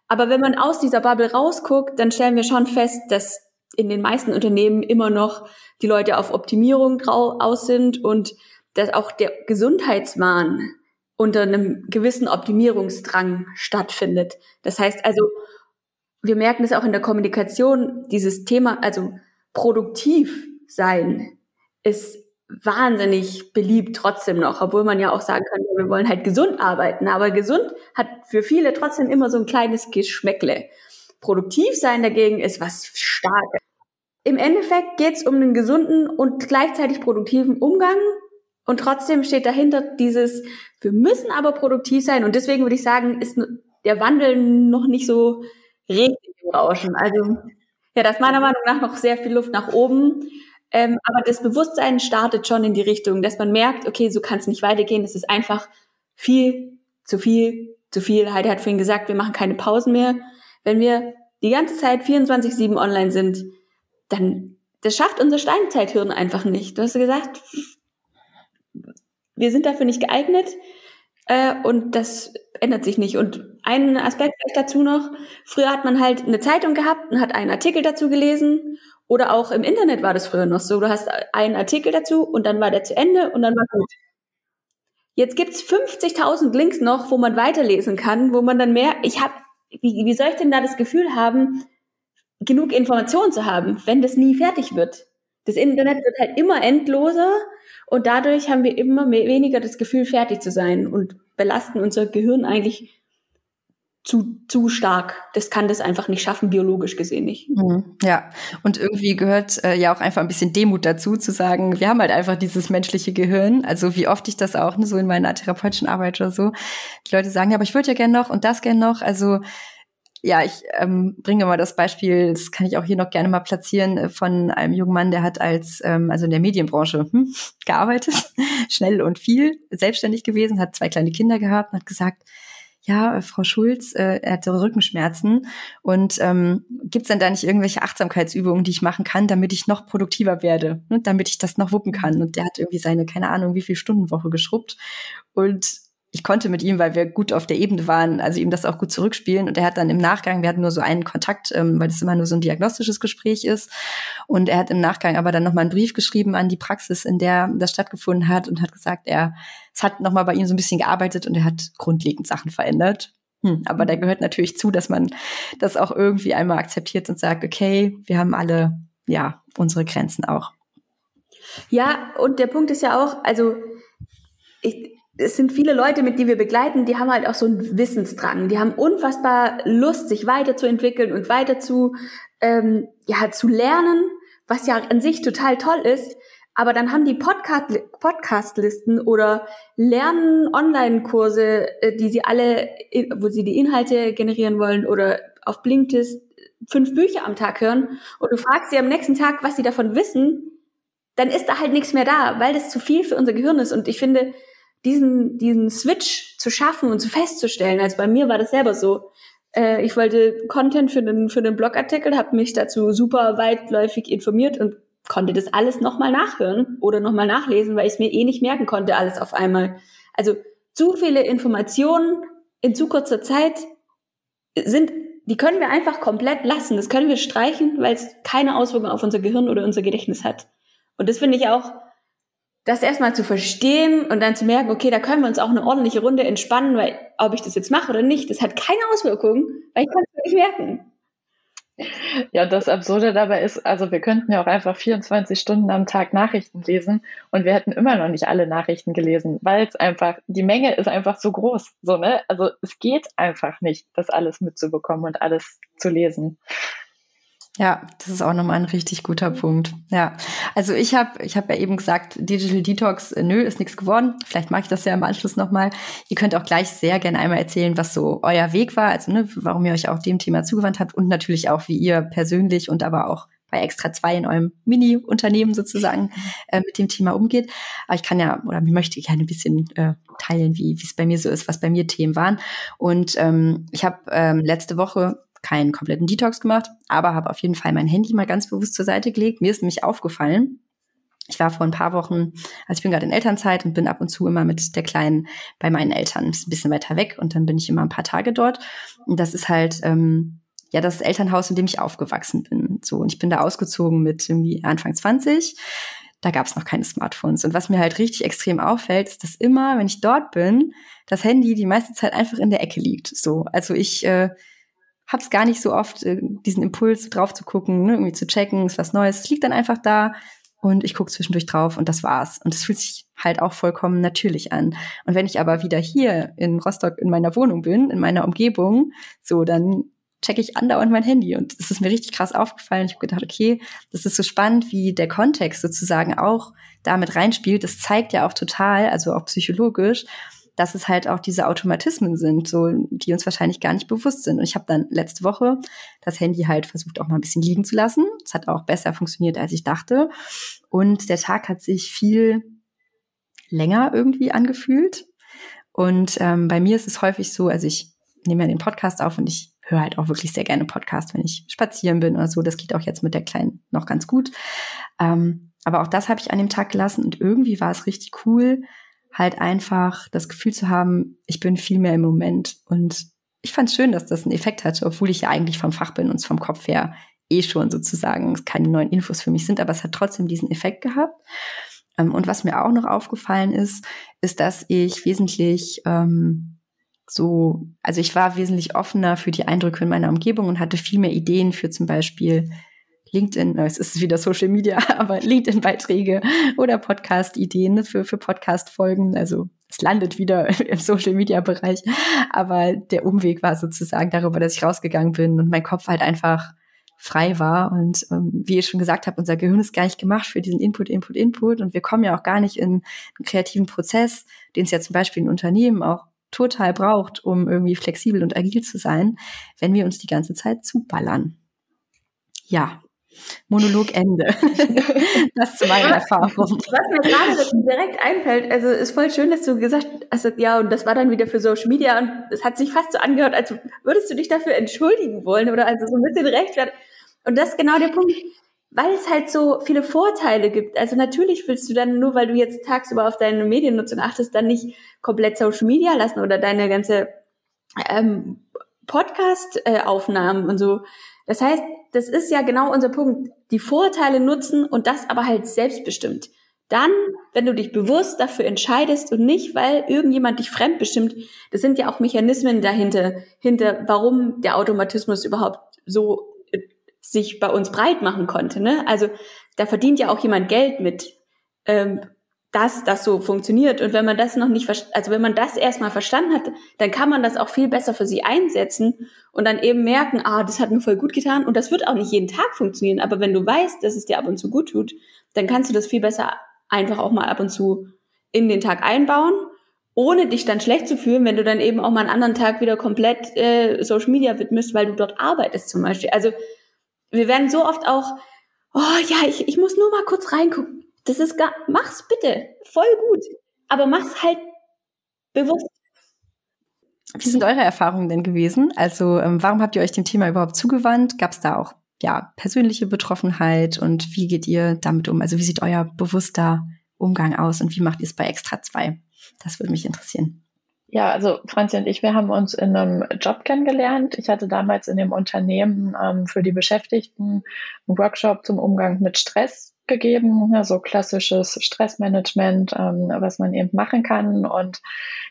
aber wenn man aus dieser Bubble rausguckt, dann stellen wir schon fest, dass in den meisten Unternehmen immer noch die Leute auf Optimierung aus sind und dass auch der Gesundheitswahn unter einem gewissen Optimierungsdrang stattfindet. Das heißt also, wir merken es auch in der Kommunikation, dieses Thema, also produktiv sein, ist wahnsinnig beliebt trotzdem noch, obwohl man ja auch sagen kann, wir wollen halt gesund arbeiten, aber gesund hat für viele trotzdem immer so ein kleines Geschmäckle. Produktiv sein dagegen ist was Starkes. Im Endeffekt geht es um einen gesunden und gleichzeitig produktiven Umgang. Und trotzdem steht dahinter dieses, wir müssen aber produktiv sein. Und deswegen würde ich sagen, ist der Wandel noch nicht so richtig im Rauschen. Also, ja, da ist meiner Meinung nach noch sehr viel Luft nach oben. Ähm, aber das Bewusstsein startet schon in die Richtung, dass man merkt, okay, so kann es nicht weitergehen. Es ist einfach viel, zu viel, zu viel. Heidi hat vorhin gesagt, wir machen keine Pausen mehr. Wenn wir die ganze Zeit 24-7 online sind, dann, das schafft unser Steinzeithirn einfach nicht. Du hast gesagt, wir sind dafür nicht geeignet äh, und das ändert sich nicht. Und ein Aspekt dazu noch, früher hat man halt eine Zeitung gehabt und hat einen Artikel dazu gelesen oder auch im Internet war das früher noch so. Du hast einen Artikel dazu und dann war der zu Ende und dann war gut. Jetzt gibt's 50.000 Links noch, wo man weiterlesen kann, wo man dann mehr, ich habe, wie, wie soll ich denn da das Gefühl haben, genug Informationen zu haben, wenn das nie fertig wird? Das Internet wird halt immer endloser und dadurch haben wir immer weniger das Gefühl, fertig zu sein und belasten unser Gehirn eigentlich zu, zu stark. Das kann das einfach nicht schaffen, biologisch gesehen nicht. Mhm, ja, und irgendwie gehört äh, ja auch einfach ein bisschen Demut dazu, zu sagen, wir haben halt einfach dieses menschliche Gehirn. Also wie oft ich das auch ne, so in meiner therapeutischen Arbeit oder so. Die Leute sagen, ja, aber ich würde ja gern noch und das gern noch. Also ja, ich ähm, bringe mal das Beispiel, das kann ich auch hier noch gerne mal platzieren, äh, von einem jungen Mann, der hat als, ähm, also in der Medienbranche hm, gearbeitet, schnell und viel, selbstständig gewesen, hat zwei kleine Kinder gehabt und hat gesagt, ja, äh, Frau Schulz, äh, er hatte Rückenschmerzen und ähm, gibt denn da nicht irgendwelche Achtsamkeitsübungen, die ich machen kann, damit ich noch produktiver werde, ne, damit ich das noch wuppen kann? Und der hat irgendwie seine, keine Ahnung, wie viel Stundenwoche geschrubbt und ich konnte mit ihm, weil wir gut auf der Ebene waren, also ihm das auch gut zurückspielen. Und er hat dann im Nachgang, wir hatten nur so einen Kontakt, ähm, weil das immer nur so ein diagnostisches Gespräch ist. Und er hat im Nachgang aber dann nochmal einen Brief geschrieben an die Praxis, in der das stattgefunden hat und hat gesagt, er, es hat nochmal bei ihm so ein bisschen gearbeitet und er hat grundlegend Sachen verändert. Hm, aber da gehört natürlich zu, dass man das auch irgendwie einmal akzeptiert und sagt, okay, wir haben alle, ja, unsere Grenzen auch. Ja, und der Punkt ist ja auch, also ich, es sind viele Leute, mit die wir begleiten, die haben halt auch so einen Wissensdrang. Die haben unfassbar Lust, sich weiterzuentwickeln und weiter zu, ähm, ja, zu lernen, was ja an sich total toll ist. Aber dann haben die Podcast, Podcastlisten oder lernen Online-Kurse, äh, die sie alle, wo sie die Inhalte generieren wollen oder auf Blinkist fünf Bücher am Tag hören und du fragst sie am nächsten Tag, was sie davon wissen, dann ist da halt nichts mehr da, weil das zu viel für unser Gehirn ist. Und ich finde, diesen, diesen Switch zu schaffen und zu festzustellen. Also bei mir war das selber so. Äh, ich wollte Content für den, für den Blogartikel, habe mich dazu super weitläufig informiert und konnte das alles nochmal nachhören oder nochmal nachlesen, weil ich es mir eh nicht merken konnte, alles auf einmal. Also zu viele Informationen in zu kurzer Zeit sind, die können wir einfach komplett lassen. Das können wir streichen, weil es keine Auswirkungen auf unser Gehirn oder unser Gedächtnis hat. Und das finde ich auch das erstmal zu verstehen und dann zu merken, okay, da können wir uns auch eine ordentliche Runde entspannen, weil ob ich das jetzt mache oder nicht, das hat keine Auswirkungen, weil ich kann es nicht merken. Ja, das Absurde dabei ist, also wir könnten ja auch einfach 24 Stunden am Tag Nachrichten lesen und wir hätten immer noch nicht alle Nachrichten gelesen, weil es einfach, die Menge ist einfach so groß, so, ne? Also es geht einfach nicht, das alles mitzubekommen und alles zu lesen. Ja, das ist auch nochmal ein richtig guter Punkt. Ja, also ich habe ich hab ja eben gesagt, Digital Detox, äh, nö, ist nichts geworden. Vielleicht mache ich das ja im Anschluss nochmal. Ihr könnt auch gleich sehr gerne einmal erzählen, was so euer Weg war, also ne, warum ihr euch auch dem Thema zugewandt habt und natürlich auch, wie ihr persönlich und aber auch bei Extra 2 in eurem Mini-Unternehmen sozusagen äh, mit dem Thema umgeht. Aber ich kann ja oder möchte gerne ein bisschen äh, teilen, wie es bei mir so ist, was bei mir Themen waren. Und ähm, ich habe ähm, letzte Woche keinen kompletten Detox gemacht, aber habe auf jeden Fall mein Handy mal ganz bewusst zur Seite gelegt. Mir ist nämlich aufgefallen, ich war vor ein paar Wochen, also ich bin gerade in Elternzeit und bin ab und zu immer mit der Kleinen bei meinen Eltern. Ist ein bisschen weiter weg und dann bin ich immer ein paar Tage dort. Und das ist halt ähm, ja das Elternhaus, in dem ich aufgewachsen bin. So und ich bin da ausgezogen mit irgendwie Anfang 20. Da gab es noch keine Smartphones. Und was mir halt richtig extrem auffällt, ist, dass immer, wenn ich dort bin, das Handy die meiste Zeit einfach in der Ecke liegt. So, also ich äh, habe es gar nicht so oft, äh, diesen Impuls drauf zu gucken, ne, irgendwie zu checken, ist was Neues. Es liegt dann einfach da und ich gucke zwischendurch drauf und das war's. Und es fühlt sich halt auch vollkommen natürlich an. Und wenn ich aber wieder hier in Rostock in meiner Wohnung bin, in meiner Umgebung, so dann checke ich andauernd mein Handy. Und es ist mir richtig krass aufgefallen. Ich habe gedacht, okay, das ist so spannend, wie der Kontext sozusagen auch damit reinspielt. Das zeigt ja auch total, also auch psychologisch, dass es halt auch diese Automatismen sind, so die uns wahrscheinlich gar nicht bewusst sind. Und ich habe dann letzte Woche das Handy halt versucht auch mal ein bisschen liegen zu lassen. Es hat auch besser funktioniert, als ich dachte. Und der Tag hat sich viel länger irgendwie angefühlt. Und ähm, bei mir ist es häufig so, also ich nehme ja den Podcast auf und ich höre halt auch wirklich sehr gerne Podcast, wenn ich spazieren bin oder so. Das geht auch jetzt mit der Kleinen noch ganz gut. Ähm, aber auch das habe ich an dem Tag gelassen und irgendwie war es richtig cool, halt einfach das Gefühl zu haben, ich bin viel mehr im Moment. Und ich fand es schön, dass das einen Effekt hatte, obwohl ich ja eigentlich vom Fach bin und vom Kopf her eh schon sozusagen keine neuen Infos für mich sind, aber es hat trotzdem diesen Effekt gehabt. Ähm, und was mir auch noch aufgefallen ist, ist, dass ich wesentlich ähm, so, also ich war wesentlich offener für die Eindrücke in meiner Umgebung und hatte viel mehr Ideen für zum Beispiel LinkedIn, es ist wieder Social Media, aber LinkedIn-Beiträge oder Podcast-Ideen für, für Podcast-Folgen. Also es landet wieder im Social Media-Bereich. Aber der Umweg war sozusagen darüber, dass ich rausgegangen bin und mein Kopf halt einfach frei war. Und ähm, wie ich schon gesagt habe, unser Gehirn ist gar nicht gemacht für diesen Input, Input, Input. Und wir kommen ja auch gar nicht in einen kreativen Prozess, den es ja zum Beispiel in Unternehmen auch total braucht, um irgendwie flexibel und agil zu sein, wenn wir uns die ganze Zeit zuballern. Ja, Monolog Ende. das zu meiner Erfahrung. Was mir gerade direkt einfällt, also ist voll schön, dass du gesagt hast, ja, und das war dann wieder für Social Media und es hat sich fast so angehört, als würdest du dich dafür entschuldigen wollen oder also so ein bisschen rechtfertigen. Und das ist genau der Punkt, weil es halt so viele Vorteile gibt. Also natürlich willst du dann nur, weil du jetzt tagsüber auf deine Mediennutzung achtest, dann nicht komplett Social Media lassen oder deine ganze ähm, Podcast-Aufnahmen und so. Das heißt, das ist ja genau unser Punkt. Die Vorteile nutzen und das aber halt selbstbestimmt. Dann, wenn du dich bewusst dafür entscheidest und nicht, weil irgendjemand dich fremdbestimmt, das sind ja auch Mechanismen dahinter, hinter, warum der Automatismus überhaupt so äh, sich bei uns breit machen konnte. Ne? Also da verdient ja auch jemand Geld mit. Ähm, dass das so funktioniert. Und wenn man das noch nicht, also wenn man das erstmal verstanden hat, dann kann man das auch viel besser für sie einsetzen und dann eben merken, ah, das hat mir voll gut getan und das wird auch nicht jeden Tag funktionieren. Aber wenn du weißt, dass es dir ab und zu gut tut, dann kannst du das viel besser einfach auch mal ab und zu in den Tag einbauen, ohne dich dann schlecht zu fühlen, wenn du dann eben auch mal einen anderen Tag wieder komplett äh, Social Media widmest, weil du dort arbeitest zum Beispiel. Also wir werden so oft auch, oh ja, ich, ich muss nur mal kurz reingucken das ist gar, mach's bitte, voll gut, aber mach's halt bewusst. Wie sind eure Erfahrungen denn gewesen? Also, ähm, warum habt ihr euch dem Thema überhaupt zugewandt? Gab es da auch ja persönliche Betroffenheit und wie geht ihr damit um? Also, wie sieht euer bewusster Umgang aus und wie macht ihr es bei Extra 2? Das würde mich interessieren. Ja, also Franzi und ich, wir haben uns in einem Job kennengelernt. Ich hatte damals in dem Unternehmen ähm, für die Beschäftigten einen Workshop zum Umgang mit Stress gegeben, ja, so klassisches Stressmanagement, ähm, was man eben machen kann. Und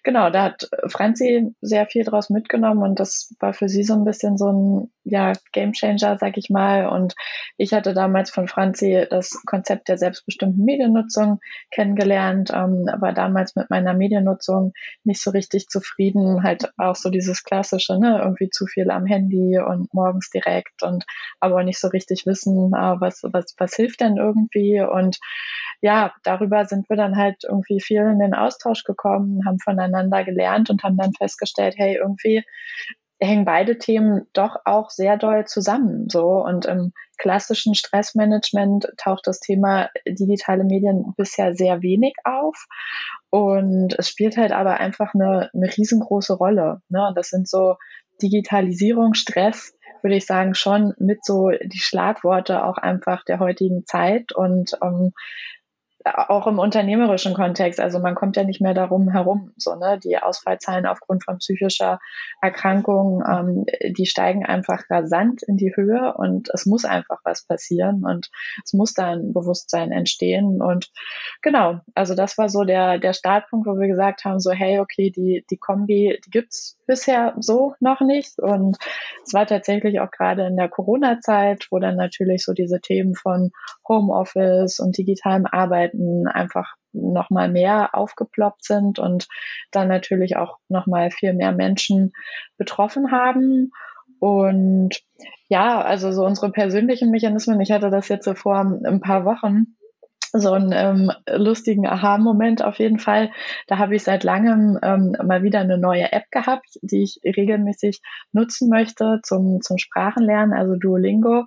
genau, da hat Franzi sehr viel draus mitgenommen und das war für sie so ein bisschen so ein ja, Gamechanger, sag ich mal. Und ich hatte damals von Franzi das Konzept der selbstbestimmten Mediennutzung kennengelernt, ähm, war damals mit meiner Mediennutzung nicht so richtig zufrieden, halt auch so dieses klassische, ne, irgendwie zu viel am Handy und morgens direkt und aber nicht so richtig wissen, äh, was, was, was hilft denn irgendwie irgendwie. Und ja, darüber sind wir dann halt irgendwie viel in den Austausch gekommen, haben voneinander gelernt und haben dann festgestellt, hey, irgendwie hängen beide Themen doch auch sehr doll zusammen. So und im klassischen Stressmanagement taucht das Thema digitale Medien bisher sehr wenig auf. Und es spielt halt aber einfach eine, eine riesengroße Rolle. Ne? Und das sind so Digitalisierung, Stress, würde ich sagen, schon mit so die Schlagworte auch einfach der heutigen Zeit. Und ähm, auch im unternehmerischen Kontext, also man kommt ja nicht mehr darum herum, so ne, die Ausfallzahlen aufgrund von psychischer Erkrankung, ähm, die steigen einfach rasant in die Höhe und es muss einfach was passieren und es muss da ein Bewusstsein entstehen und genau, also das war so der der Startpunkt, wo wir gesagt haben, so hey, okay, die die Kombi, die gibt's bisher so noch nicht und es war tatsächlich auch gerade in der Corona-Zeit, wo dann natürlich so diese Themen von Homeoffice und digitalem Arbeiten einfach nochmal mehr aufgeploppt sind und dann natürlich auch nochmal viel mehr Menschen betroffen haben. Und ja, also so unsere persönlichen Mechanismen, ich hatte das jetzt so vor ein paar Wochen, so einen ähm, lustigen Aha-Moment auf jeden Fall. Da habe ich seit langem ähm, mal wieder eine neue App gehabt, die ich regelmäßig nutzen möchte zum, zum Sprachenlernen, also Duolingo.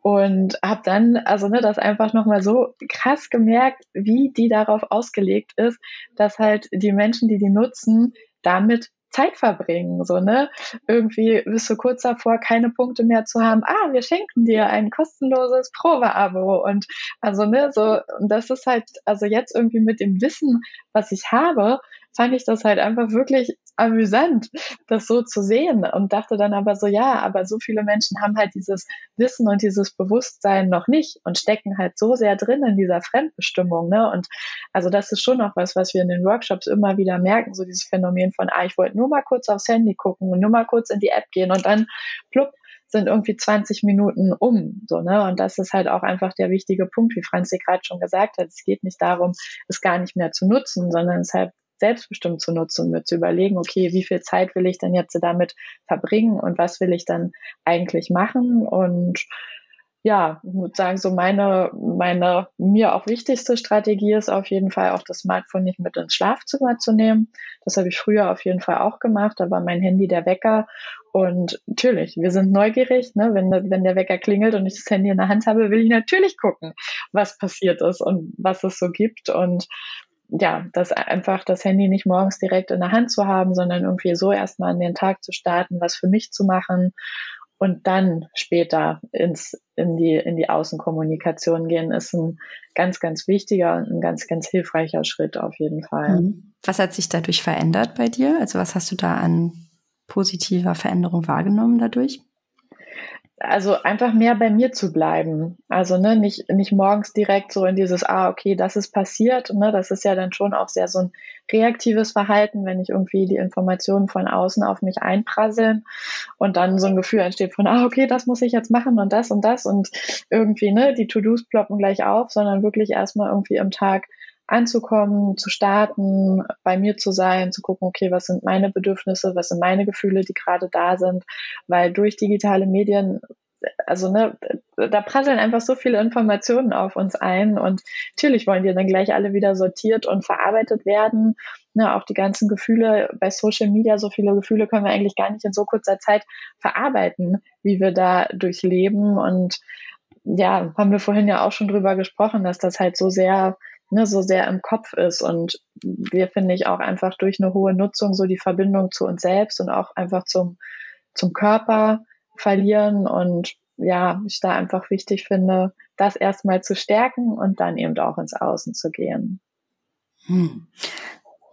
Und habe dann, also ne, das einfach nochmal so krass gemerkt, wie die darauf ausgelegt ist, dass halt die Menschen, die die nutzen, damit Zeit verbringen, so, ne? Irgendwie bist du kurz davor, keine Punkte mehr zu haben. Ah, wir schenken dir ein kostenloses Probeabo und also, ne, so, und das ist halt, also jetzt irgendwie mit dem Wissen, was ich habe, fand ich das halt einfach wirklich amüsant, das so zu sehen und dachte dann aber so, ja, aber so viele Menschen haben halt dieses Wissen und dieses Bewusstsein noch nicht und stecken halt so sehr drin in dieser Fremdbestimmung, ne? Und also das ist schon noch was, was wir in den Workshops immer wieder merken, so dieses Phänomen von, ah, ich wollte nur mal kurz aufs Handy gucken und nur mal kurz in die App gehen und dann plupp, sind irgendwie 20 Minuten um. So, ne? Und das ist halt auch einfach der wichtige Punkt, wie Franzi gerade schon gesagt hat. Es geht nicht darum, es gar nicht mehr zu nutzen, sondern es halt selbstbestimmt zu nutzen und mir zu überlegen, okay, wie viel Zeit will ich denn jetzt damit verbringen und was will ich dann eigentlich machen und ja, ich muss sagen, so meine, meine mir auch wichtigste Strategie ist auf jeden Fall auch das Smartphone nicht mit ins Schlafzimmer zu nehmen. Das habe ich früher auf jeden Fall auch gemacht. Da war mein Handy der Wecker. Und natürlich, wir sind neugierig. Ne? Wenn, wenn der Wecker klingelt und ich das Handy in der Hand habe, will ich natürlich gucken, was passiert ist und was es so gibt. Und ja, das einfach das Handy nicht morgens direkt in der Hand zu haben, sondern irgendwie so erstmal an den Tag zu starten, was für mich zu machen und dann später ins, in die, in die Außenkommunikation gehen, ist ein ganz, ganz wichtiger und ein ganz, ganz hilfreicher Schritt auf jeden Fall. Mhm. Was hat sich dadurch verändert bei dir? Also was hast du da an positiver Veränderung wahrgenommen dadurch? Also einfach mehr bei mir zu bleiben. Also ne, nicht, nicht morgens direkt so in dieses, ah, okay, das ist passiert. Ne, das ist ja dann schon auch sehr so ein reaktives Verhalten, wenn ich irgendwie die Informationen von außen auf mich einprasseln und dann so ein Gefühl entsteht von, ah, okay, das muss ich jetzt machen und das und das und irgendwie, ne, die To-Dos ploppen gleich auf, sondern wirklich erstmal irgendwie im Tag anzukommen, zu starten, bei mir zu sein, zu gucken, okay, was sind meine Bedürfnisse, was sind meine Gefühle, die gerade da sind, weil durch digitale Medien also ne, da prasseln einfach so viele Informationen auf uns ein und natürlich wollen die dann gleich alle wieder sortiert und verarbeitet werden. Ne, auch die ganzen Gefühle bei Social Media, so viele Gefühle können wir eigentlich gar nicht in so kurzer Zeit verarbeiten, wie wir da durchleben. Und ja, haben wir vorhin ja auch schon drüber gesprochen, dass das halt so sehr ne, so sehr im Kopf ist. Und wir, finde ich, auch einfach durch eine hohe Nutzung so die Verbindung zu uns selbst und auch einfach zum, zum Körper verlieren. Und ja, ich da einfach wichtig finde, das erstmal zu stärken und dann eben auch ins Außen zu gehen. Hm.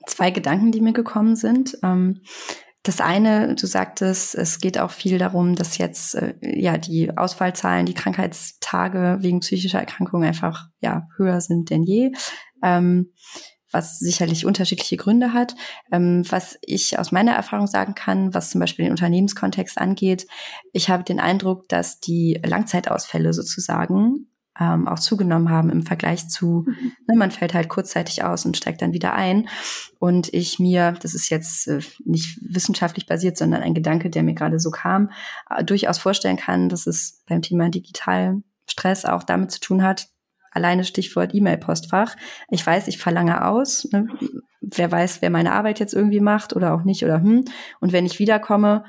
Zwei Gedanken, die mir gekommen sind. Ähm das eine, du sagtest, es geht auch viel darum, dass jetzt äh, ja die Ausfallzahlen, die Krankheitstage wegen psychischer Erkrankungen einfach ja höher sind denn je. Ähm, was sicherlich unterschiedliche Gründe hat. Ähm, was ich aus meiner Erfahrung sagen kann, was zum Beispiel den Unternehmenskontext angeht, ich habe den Eindruck, dass die Langzeitausfälle sozusagen ähm, auch zugenommen haben im Vergleich zu, mhm. ne, man fällt halt kurzzeitig aus und steigt dann wieder ein. Und ich mir, das ist jetzt äh, nicht wissenschaftlich basiert, sondern ein Gedanke, der mir gerade so kam, äh, durchaus vorstellen kann, dass es beim Thema Digitalstress auch damit zu tun hat, alleine Stichwort E-Mail-Postfach. Ich weiß, ich verlange aus. Ne? Wer weiß, wer meine Arbeit jetzt irgendwie macht oder auch nicht oder hm. Und wenn ich wiederkomme,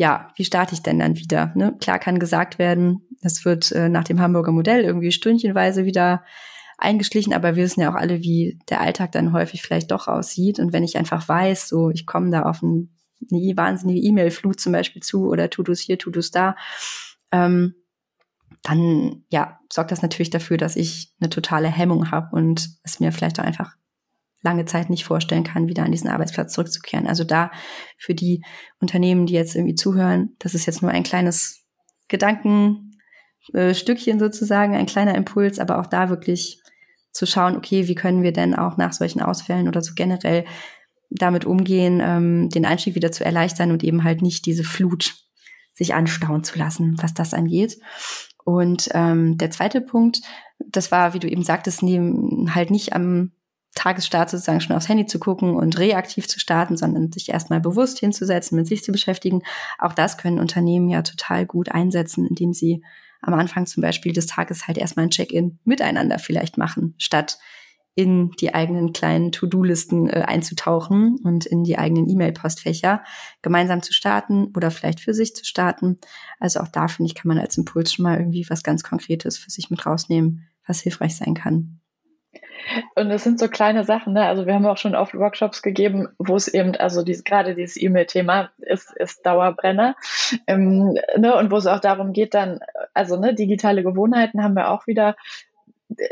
ja, wie starte ich denn dann wieder? Ne? Klar kann gesagt werden, das wird äh, nach dem Hamburger Modell irgendwie stündchenweise wieder eingeschlichen, aber wir wissen ja auch alle, wie der Alltag dann häufig vielleicht doch aussieht. Und wenn ich einfach weiß, so ich komme da auf ein, eine wahnsinnige E-Mail-Flut zum Beispiel zu oder To-Dos hier, To-Dos da, ähm, dann ja, sorgt das natürlich dafür, dass ich eine totale Hemmung habe und es mir vielleicht auch einfach lange Zeit nicht vorstellen kann, wieder an diesen Arbeitsplatz zurückzukehren. Also da für die Unternehmen, die jetzt irgendwie zuhören, das ist jetzt nur ein kleines Gedankenstückchen sozusagen, ein kleiner Impuls, aber auch da wirklich zu schauen, okay, wie können wir denn auch nach solchen Ausfällen oder so generell damit umgehen, ähm, den Einstieg wieder zu erleichtern und eben halt nicht diese Flut sich anstauen zu lassen, was das angeht. Und ähm, der zweite Punkt, das war, wie du eben sagtest, neben, halt nicht am Tagesstart sozusagen schon aufs Handy zu gucken und reaktiv zu starten, sondern sich erstmal bewusst hinzusetzen, mit sich zu beschäftigen. Auch das können Unternehmen ja total gut einsetzen, indem sie am Anfang zum Beispiel des Tages halt erstmal ein Check-in miteinander vielleicht machen, statt in die eigenen kleinen To-Do-Listen äh, einzutauchen und in die eigenen E-Mail-Postfächer gemeinsam zu starten oder vielleicht für sich zu starten. Also auch da finde ich, kann man als Impuls schon mal irgendwie was ganz Konkretes für sich mit rausnehmen, was hilfreich sein kann. Und es sind so kleine Sachen, ne? Also wir haben auch schon oft Workshops gegeben, wo es eben, also dieses, gerade dieses E-Mail-Thema ist, ist Dauerbrenner. Ähm, ne? Und wo es auch darum geht, dann, also ne, digitale Gewohnheiten haben wir auch wieder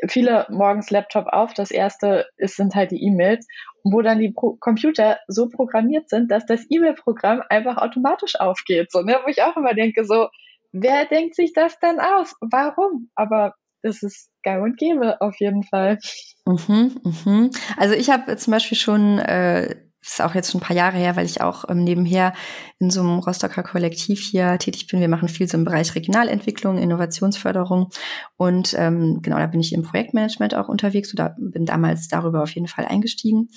viele morgens Laptop auf. Das erste ist, sind halt die E-Mails, wo dann die Pro Computer so programmiert sind, dass das E-Mail-Programm einfach automatisch aufgeht. So, ne? Wo ich auch immer denke, so, wer denkt sich das dann aus? Warum? Aber das ist gang und gäbe auf jeden Fall. Mhm, mhm. Also ich habe zum Beispiel schon äh, ist auch jetzt schon ein paar Jahre her, weil ich auch ähm, nebenher in so einem Rostocker Kollektiv hier tätig bin. Wir machen viel so im Bereich Regionalentwicklung, Innovationsförderung und ähm, genau, da bin ich im Projektmanagement auch unterwegs oder bin damals darüber auf jeden Fall eingestiegen.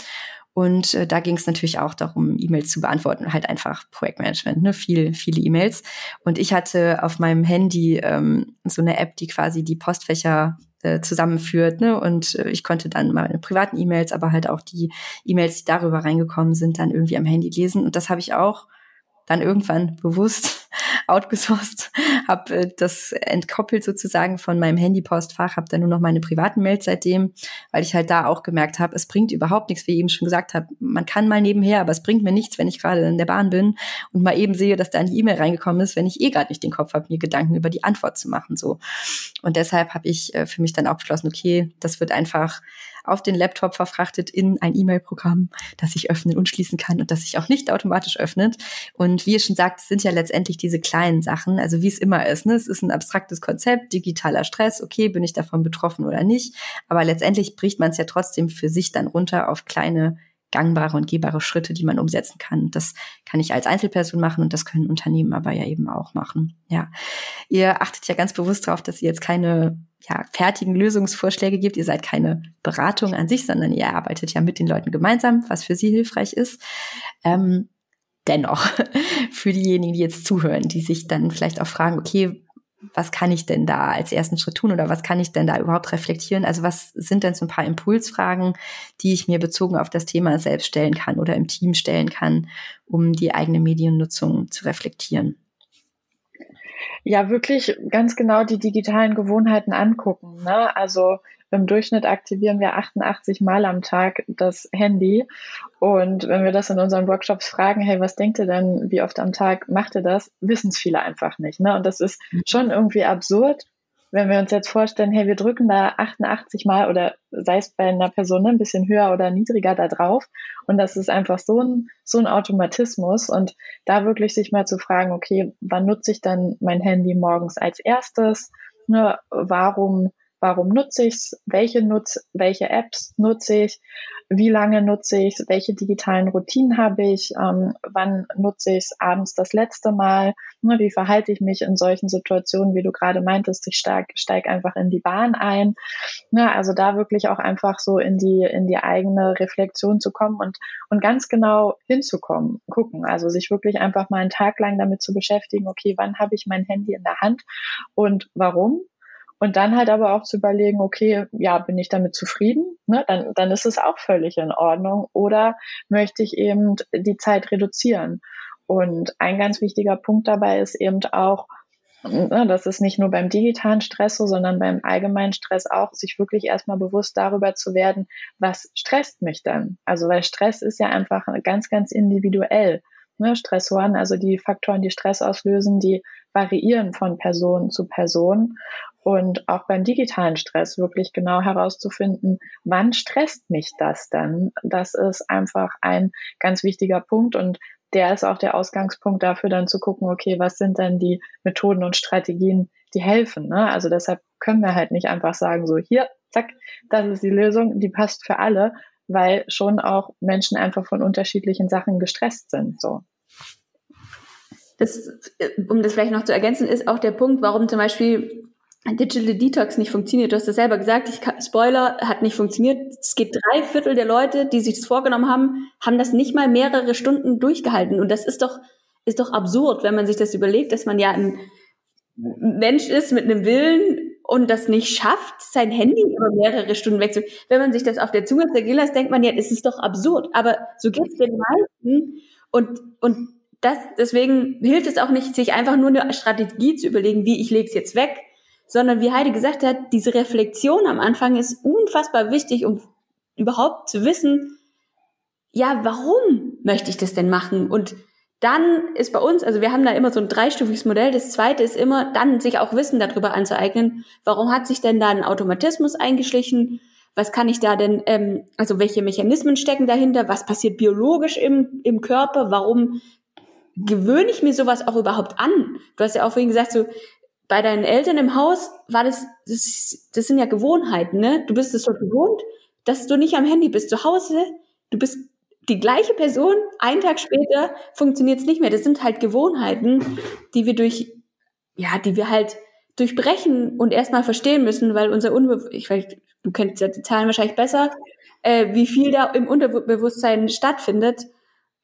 Und äh, da ging es natürlich auch darum, E-Mails zu beantworten, halt einfach Projektmanagement, ne? Viel, viele E-Mails. Und ich hatte auf meinem Handy ähm, so eine App, die quasi die Postfächer äh, zusammenführt. Ne? Und äh, ich konnte dann meine privaten E-Mails, aber halt auch die E-Mails, die darüber reingekommen sind, dann irgendwie am Handy lesen. Und das habe ich auch dann irgendwann bewusst outgesourced, habe äh, das entkoppelt sozusagen von meinem Handypostfach, habe dann nur noch meine privaten Mails seitdem, weil ich halt da auch gemerkt habe, es bringt überhaupt nichts, wie ich eben schon gesagt habe, man kann mal nebenher, aber es bringt mir nichts, wenn ich gerade in der Bahn bin und mal eben sehe, dass da eine E-Mail reingekommen ist, wenn ich eh gerade nicht den Kopf habe, mir Gedanken über die Antwort zu machen so. Und deshalb habe ich äh, für mich dann auch beschlossen, okay, das wird einfach auf den Laptop verfrachtet in ein E-Mail-Programm, das ich öffnen und schließen kann und das sich auch nicht automatisch öffnet. Und wie ihr schon sagt, es sind ja letztendlich diese kleinen Sachen, also wie es immer ist. Ne? Es ist ein abstraktes Konzept, digitaler Stress, okay, bin ich davon betroffen oder nicht. Aber letztendlich bricht man es ja trotzdem für sich dann runter auf kleine gangbare und gehbare Schritte, die man umsetzen kann. Das kann ich als Einzelperson machen und das können Unternehmen aber ja eben auch machen. Ja, ihr achtet ja ganz bewusst darauf, dass ihr jetzt keine ja, fertigen Lösungsvorschläge gibt. Ihr seid keine Beratung an sich, sondern ihr arbeitet ja mit den Leuten gemeinsam, was für sie hilfreich ist. Ähm, dennoch, für diejenigen, die jetzt zuhören, die sich dann vielleicht auch fragen, okay, was kann ich denn da als ersten Schritt tun oder was kann ich denn da überhaupt reflektieren? Also was sind denn so ein paar Impulsfragen, die ich mir bezogen auf das Thema selbst stellen kann oder im Team stellen kann, um die eigene Mediennutzung zu reflektieren? Ja, wirklich ganz genau die digitalen Gewohnheiten angucken. Ne? Also im Durchschnitt aktivieren wir 88 Mal am Tag das Handy. Und wenn wir das in unseren Workshops fragen, hey, was denkt ihr denn, wie oft am Tag macht ihr das, wissen es viele einfach nicht. Ne? Und das ist mhm. schon irgendwie absurd, wenn wir uns jetzt vorstellen, hey, wir drücken da 88 Mal oder sei es bei einer Person ne, ein bisschen höher oder niedriger da drauf und das ist einfach so ein, so ein Automatismus und da wirklich sich mal zu fragen, okay, wann nutze ich dann mein Handy morgens als erstes? Ne, warum warum nutze ich es, welche, nutz, welche Apps nutze ich, wie lange nutze ich es, welche digitalen Routinen habe ich, ähm, wann nutze ich es abends das letzte Mal, ne, wie verhalte ich mich in solchen Situationen, wie du gerade meintest, ich steig, steig einfach in die Bahn ein. Ne, also da wirklich auch einfach so in die, in die eigene Reflexion zu kommen und, und ganz genau hinzukommen, gucken, also sich wirklich einfach mal einen Tag lang damit zu beschäftigen, okay, wann habe ich mein Handy in der Hand und warum? Und dann halt aber auch zu überlegen, okay, ja, bin ich damit zufrieden? Ne? Dann, dann ist es auch völlig in Ordnung. Oder möchte ich eben die Zeit reduzieren? Und ein ganz wichtiger Punkt dabei ist eben auch, ne, das ist nicht nur beim digitalen Stress so, sondern beim allgemeinen Stress auch, sich wirklich erstmal bewusst darüber zu werden, was stresst mich dann? Also, weil Stress ist ja einfach ganz, ganz individuell. Ne? Stressoren, also die Faktoren, die Stress auslösen, die variieren von Person zu Person und auch beim digitalen Stress wirklich genau herauszufinden, wann stresst mich das denn? Das ist einfach ein ganz wichtiger Punkt und der ist auch der Ausgangspunkt dafür dann zu gucken, okay, was sind denn die Methoden und Strategien, die helfen? Ne? Also deshalb können wir halt nicht einfach sagen, so hier, zack, das ist die Lösung, die passt für alle, weil schon auch Menschen einfach von unterschiedlichen Sachen gestresst sind. So. Das, um das vielleicht noch zu ergänzen, ist auch der Punkt, warum zum Beispiel Digital Detox nicht funktioniert. Du hast es selber gesagt, ich kann, Spoiler, hat nicht funktioniert. Es geht drei Viertel der Leute, die sich das vorgenommen haben, haben das nicht mal mehrere Stunden durchgehalten. Und das ist doch, ist doch absurd, wenn man sich das überlegt, dass man ja ein Mensch ist mit einem Willen und das nicht schafft, sein Handy über mehrere Stunden wegzu. Wenn man sich das auf der Zunge zergehen lässt, denkt man ja, es ist doch absurd. Aber so geht es den meisten. Und, und das, deswegen hilft es auch nicht, sich einfach nur eine Strategie zu überlegen, wie ich lege es jetzt weg, sondern wie Heidi gesagt hat, diese Reflexion am Anfang ist unfassbar wichtig, um überhaupt zu wissen, ja, warum möchte ich das denn machen? Und dann ist bei uns, also wir haben da immer so ein dreistufiges Modell. Das zweite ist immer, dann sich auch Wissen darüber anzueignen. Warum hat sich denn da ein Automatismus eingeschlichen? Was kann ich da denn, ähm, also welche Mechanismen stecken dahinter? Was passiert biologisch im, im Körper? Warum gewöhne ich mir sowas auch überhaupt an? Du hast ja auch vorhin gesagt, so, bei deinen Eltern im Haus war das, das, das sind ja Gewohnheiten, ne? Du bist es so gewohnt, dass du nicht am Handy bist. Zu Hause, du bist die gleiche Person, einen Tag später funktioniert es nicht mehr. Das sind halt Gewohnheiten, die wir durch, ja, die wir halt durchbrechen und erstmal verstehen müssen, weil unser Unbewusstsein, ich weiß, du kennst ja die Zahlen wahrscheinlich besser, äh, wie viel da im Unterbewusstsein stattfindet.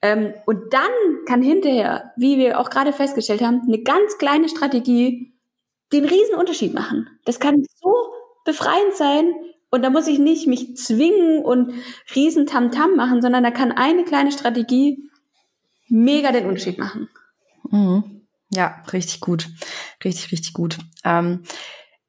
Ähm, und dann kann hinterher, wie wir auch gerade festgestellt haben, eine ganz kleine Strategie den riesen Unterschied machen. Das kann so befreiend sein und da muss ich nicht mich zwingen und riesen Tamtam -Tam machen, sondern da kann eine kleine Strategie mega den Unterschied machen. Mhm. Ja, richtig gut. Richtig, richtig gut. Ähm,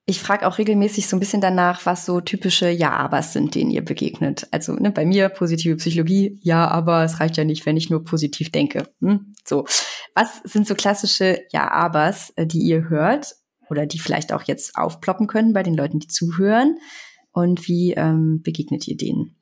ich frage auch regelmäßig so ein bisschen danach, was so typische Ja-Abers sind, denen ihr begegnet. Also ne, bei mir positive Psychologie, ja, aber es reicht ja nicht, wenn ich nur positiv denke. Hm? So, was sind so klassische Ja-Abers, äh, die ihr hört oder die vielleicht auch jetzt aufploppen können bei den Leuten, die zuhören? Und wie ähm, begegnet ihr denen?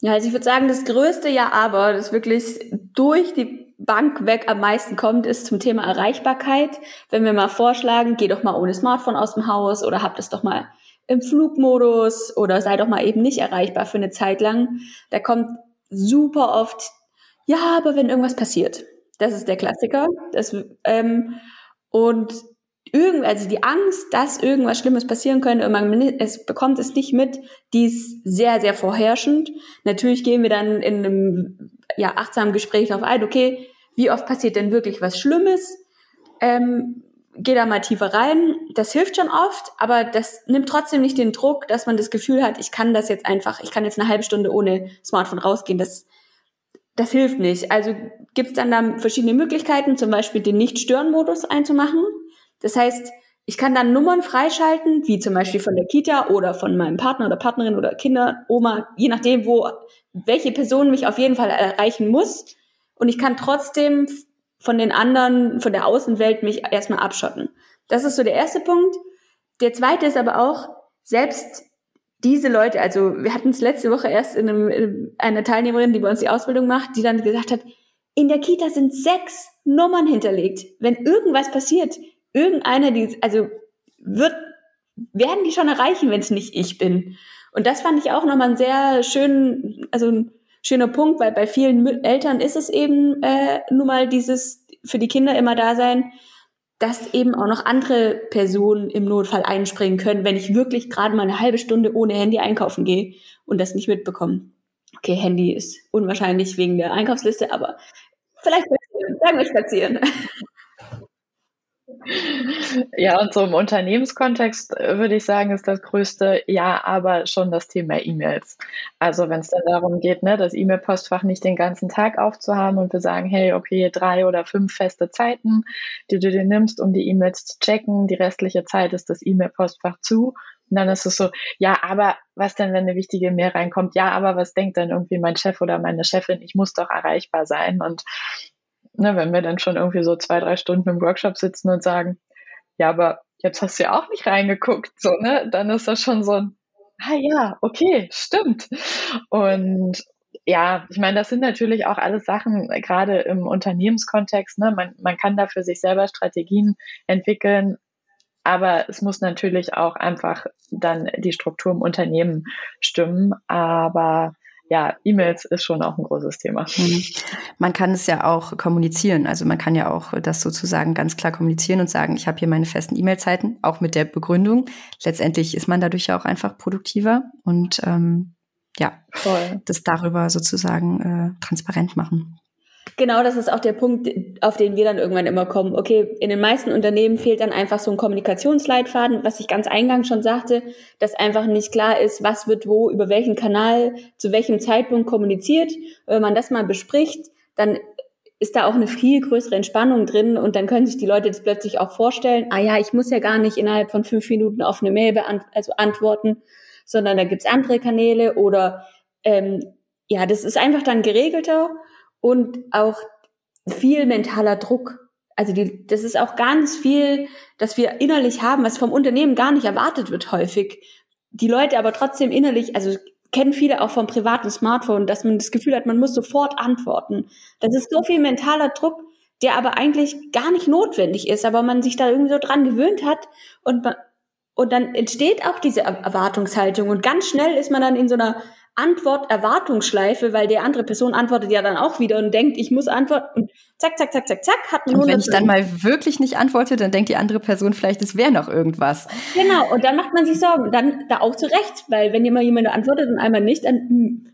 Ja, also ich würde sagen, das größte Ja, aber, das wirklich durch die Bank weg am meisten kommt, ist zum Thema Erreichbarkeit. Wenn wir mal vorschlagen, geh doch mal ohne Smartphone aus dem Haus oder habt es doch mal im Flugmodus oder sei doch mal eben nicht erreichbar für eine Zeit lang. Da kommt super oft, ja, aber wenn irgendwas passiert. Das ist der Klassiker. Das, ähm, und irgend, also die Angst, dass irgendwas Schlimmes passieren könnte und man es bekommt es nicht mit, die ist sehr, sehr vorherrschend. Natürlich gehen wir dann in einem ja, achtsamen Gespräch darauf ein, okay, wie oft passiert denn wirklich was Schlimmes? Ähm, geh da mal tiefer rein. Das hilft schon oft, aber das nimmt trotzdem nicht den Druck, dass man das Gefühl hat, ich kann das jetzt einfach, ich kann jetzt eine halbe Stunde ohne Smartphone rausgehen. Das, das hilft nicht. Also gibt es dann da verschiedene Möglichkeiten, zum Beispiel den Nicht-Stören-Modus einzumachen. Das heißt, ich kann dann Nummern freischalten, wie zum Beispiel von der Kita oder von meinem Partner oder Partnerin oder Kinder, Oma, je nachdem, wo, welche Person mich auf jeden Fall erreichen muss. Und ich kann trotzdem von den anderen, von der Außenwelt mich erstmal abschotten. Das ist so der erste Punkt. Der zweite ist aber auch, selbst diese Leute, also wir hatten es letzte Woche erst in, einem, in einer Teilnehmerin, die bei uns die Ausbildung macht, die dann gesagt hat, in der Kita sind sechs Nummern hinterlegt. Wenn irgendwas passiert, irgendeiner, die, also wird, werden die schon erreichen, wenn es nicht ich bin. Und das fand ich auch nochmal ein sehr schön, also ein schöner Punkt, weil bei vielen Eltern ist es eben äh, nun mal dieses für die Kinder immer da sein, dass eben auch noch andere Personen im Notfall einspringen können, wenn ich wirklich gerade mal eine halbe Stunde ohne Handy einkaufen gehe und das nicht mitbekomme. Okay, Handy ist unwahrscheinlich wegen der Einkaufsliste, aber vielleicht spazieren, sagen wir spazieren. Ja, und so im Unternehmenskontext äh, würde ich sagen, ist das größte Ja, aber schon das Thema E-Mails. Also wenn es dann darum geht, ne, das E-Mail-Postfach nicht den ganzen Tag aufzuhaben und wir sagen, hey, okay, drei oder fünf feste Zeiten, die du dir nimmst, um die E-Mails zu checken, die restliche Zeit ist das E-Mail-Postfach zu. Und dann ist es so, ja, aber was denn, wenn eine wichtige Mail reinkommt? Ja, aber was denkt dann irgendwie mein Chef oder meine Chefin? Ich muss doch erreichbar sein. Und ne, wenn wir dann schon irgendwie so zwei, drei Stunden im Workshop sitzen und sagen, ja, aber jetzt hast du ja auch nicht reingeguckt, so, ne, dann ist das schon so ein, ah ja, okay, stimmt. Und ja, ich meine, das sind natürlich auch alles Sachen, gerade im Unternehmenskontext, ne, man, man kann da für sich selber Strategien entwickeln, aber es muss natürlich auch einfach dann die Struktur im Unternehmen stimmen. Aber ja, E-Mails ist schon auch ein großes Thema. Mhm. Man kann es ja auch kommunizieren. Also man kann ja auch das sozusagen ganz klar kommunizieren und sagen, ich habe hier meine festen E-Mail-Zeiten, auch mit der Begründung. Letztendlich ist man dadurch ja auch einfach produktiver und ähm, ja, Voll. das darüber sozusagen äh, transparent machen. Genau, das ist auch der Punkt, auf den wir dann irgendwann immer kommen. Okay, in den meisten Unternehmen fehlt dann einfach so ein Kommunikationsleitfaden, was ich ganz eingangs schon sagte, dass einfach nicht klar ist, was wird wo, über welchen Kanal, zu welchem Zeitpunkt kommuniziert. Wenn man das mal bespricht, dann ist da auch eine viel größere Entspannung drin und dann können sich die Leute das plötzlich auch vorstellen, ah ja, ich muss ja gar nicht innerhalb von fünf Minuten auf eine Mail beant also antworten, sondern da gibt's andere Kanäle oder ähm, ja, das ist einfach dann geregelter und auch viel mentaler Druck. Also die, das ist auch ganz viel, dass wir innerlich haben, was vom Unternehmen gar nicht erwartet wird häufig. Die Leute aber trotzdem innerlich, also kennen viele auch vom privaten Smartphone, dass man das Gefühl hat, man muss sofort antworten. Das ist so viel mentaler Druck, der aber eigentlich gar nicht notwendig ist, aber man sich da irgendwie so dran gewöhnt hat und man, und dann entsteht auch diese Erwartungshaltung und ganz schnell ist man dann in so einer Antwort-Erwartungsschleife, weil die andere Person antwortet ja dann auch wieder und denkt, ich muss antworten und zack, zack, zack, zack, zack, hat man Und wenn ich dann mal wirklich nicht antworte, dann denkt die andere Person vielleicht, es wäre noch irgendwas. Genau, und dann macht man sich Sorgen. Dann da auch zurecht, weil wenn immer jemand antwortet und einmal nicht, dann hm.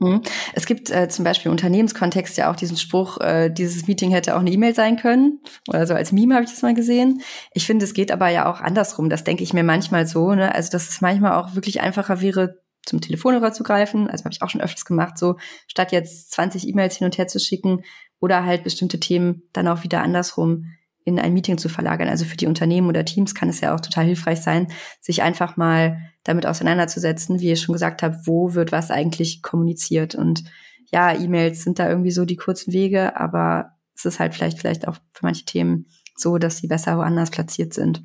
Mhm. Es gibt äh, zum Beispiel im Unternehmenskontext ja auch diesen Spruch, äh, dieses Meeting hätte auch eine E-Mail sein können. Oder so als Meme habe ich das mal gesehen. Ich finde, es geht aber ja auch andersrum. Das denke ich mir manchmal so. Ne? Also, dass es manchmal auch wirklich einfacher wäre, zum Telefonhörer zu greifen. Also habe ich auch schon öfters gemacht, so statt jetzt 20 E-Mails hin und her zu schicken oder halt bestimmte Themen dann auch wieder andersrum in ein Meeting zu verlagern. Also für die Unternehmen oder Teams kann es ja auch total hilfreich sein, sich einfach mal damit auseinanderzusetzen, wie ihr schon gesagt habt, wo wird was eigentlich kommuniziert. Und ja, E-Mails sind da irgendwie so die kurzen Wege, aber es ist halt vielleicht, vielleicht auch für manche Themen so, dass sie besser woanders platziert sind.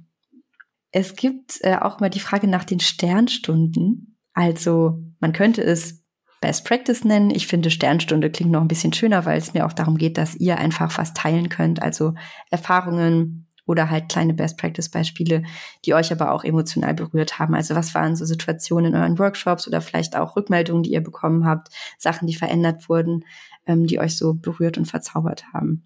Es gibt äh, auch mal die Frage nach den Sternstunden. Also man könnte es Best Practice nennen. Ich finde Sternstunde klingt noch ein bisschen schöner, weil es mir auch darum geht, dass ihr einfach was teilen könnt. Also Erfahrungen oder halt kleine Best Practice Beispiele, die euch aber auch emotional berührt haben. Also was waren so Situationen in euren Workshops oder vielleicht auch Rückmeldungen, die ihr bekommen habt, Sachen, die verändert wurden, ähm, die euch so berührt und verzaubert haben?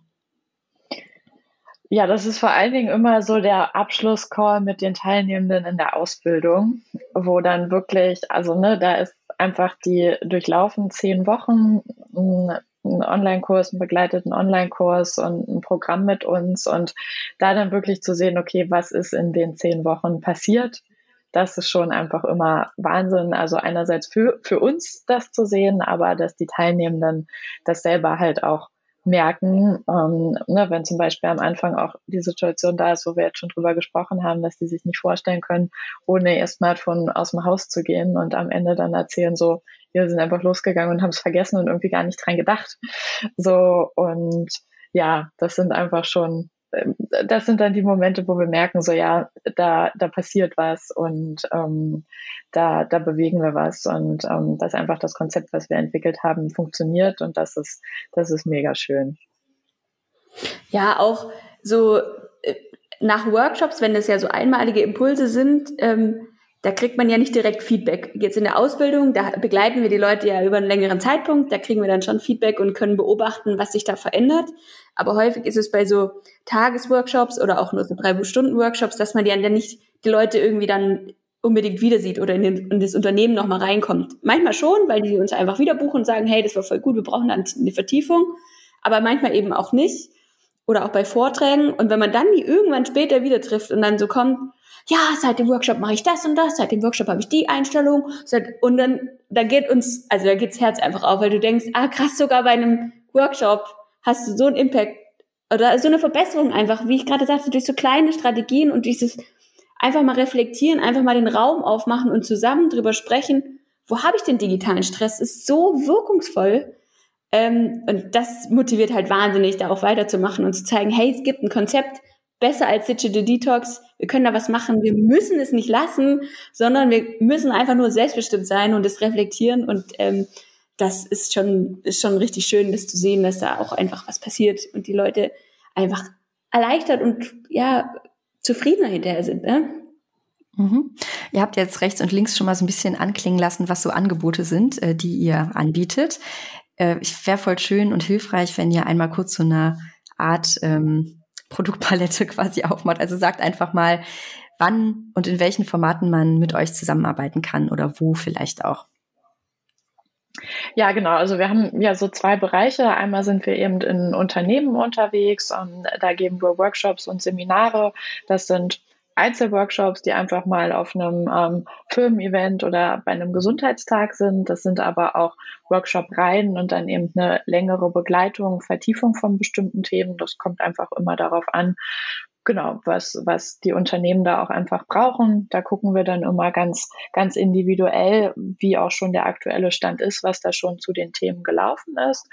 Ja, das ist vor allen Dingen immer so der Abschlusscall mit den Teilnehmenden in der Ausbildung, wo dann wirklich, also ne, da ist einfach die durchlaufen zehn Wochen, ein Online-Kurs, einen begleiteten Online-Kurs und ein Programm mit uns und da dann wirklich zu sehen, okay, was ist in den zehn Wochen passiert? Das ist schon einfach immer Wahnsinn. Also einerseits für, für uns das zu sehen, aber dass die Teilnehmenden das selber halt auch merken, ähm, ne, wenn zum Beispiel am Anfang auch die Situation da ist, wo wir jetzt schon drüber gesprochen haben, dass die sich nicht vorstellen können, ohne ihr Smartphone aus dem Haus zu gehen und am Ende dann erzählen so, wir sind einfach losgegangen und haben es vergessen und irgendwie gar nicht dran gedacht. So und ja, das sind einfach schon das sind dann die Momente, wo wir merken, so ja, da, da passiert was und ähm, da, da bewegen wir was und ähm, dass einfach das Konzept, was wir entwickelt haben, funktioniert und das ist, das ist mega schön. Ja, auch so äh, nach Workshops, wenn das ja so einmalige Impulse sind, ähm, da kriegt man ja nicht direkt Feedback. Jetzt in der Ausbildung, da begleiten wir die Leute ja über einen längeren Zeitpunkt, da kriegen wir dann schon Feedback und können beobachten, was sich da verändert. Aber häufig ist es bei so Tagesworkshops oder auch nur so drei Stunden Workshops, dass man die dann nicht die Leute irgendwie dann unbedingt wieder sieht oder in, den, in das Unternehmen nochmal reinkommt. Manchmal schon, weil die uns einfach wieder buchen und sagen, hey, das war voll gut, wir brauchen dann eine Vertiefung. Aber manchmal eben auch nicht. Oder auch bei Vorträgen. Und wenn man dann die irgendwann später wieder trifft und dann so kommt, ja, seit dem Workshop mache ich das und das, seit dem Workshop habe ich die Einstellung. Und dann, da geht uns, also da geht's Herz einfach auf, weil du denkst, ah krass, sogar bei einem Workshop hast du so einen Impact oder so eine Verbesserung einfach, wie ich gerade sagte, durch so kleine Strategien und dieses einfach mal reflektieren, einfach mal den Raum aufmachen und zusammen drüber sprechen, wo habe ich den digitalen Stress, ist so wirkungsvoll. Ähm, und das motiviert halt wahnsinnig, da auch weiterzumachen und zu zeigen, hey, es gibt ein Konzept, besser als Digital Detox. Wir können da was machen. Wir müssen es nicht lassen, sondern wir müssen einfach nur selbstbestimmt sein und es reflektieren. Und ähm, das ist schon, ist schon richtig schön, das zu sehen, dass da auch einfach was passiert und die Leute einfach erleichtert und ja zufriedener hinterher sind. Ne? Mhm. Ihr habt jetzt rechts und links schon mal so ein bisschen anklingen lassen, was so Angebote sind, äh, die ihr anbietet. Äh, ich wäre voll schön und hilfreich, wenn ihr einmal kurz so eine Art ähm, Produktpalette quasi aufmacht. Also sagt einfach mal, wann und in welchen Formaten man mit euch zusammenarbeiten kann oder wo vielleicht auch. Ja, genau. Also wir haben ja so zwei Bereiche. Einmal sind wir eben in Unternehmen unterwegs. und da geben wir Workshops und Seminare. Das sind Einzelworkshops, die einfach mal auf einem ähm, Firmen-Event oder bei einem Gesundheitstag sind. Das sind aber auch Workshop-Reihen und dann eben eine längere Begleitung, Vertiefung von bestimmten Themen. Das kommt einfach immer darauf an, genau, was, was die Unternehmen da auch einfach brauchen. Da gucken wir dann immer ganz, ganz individuell, wie auch schon der aktuelle Stand ist, was da schon zu den Themen gelaufen ist.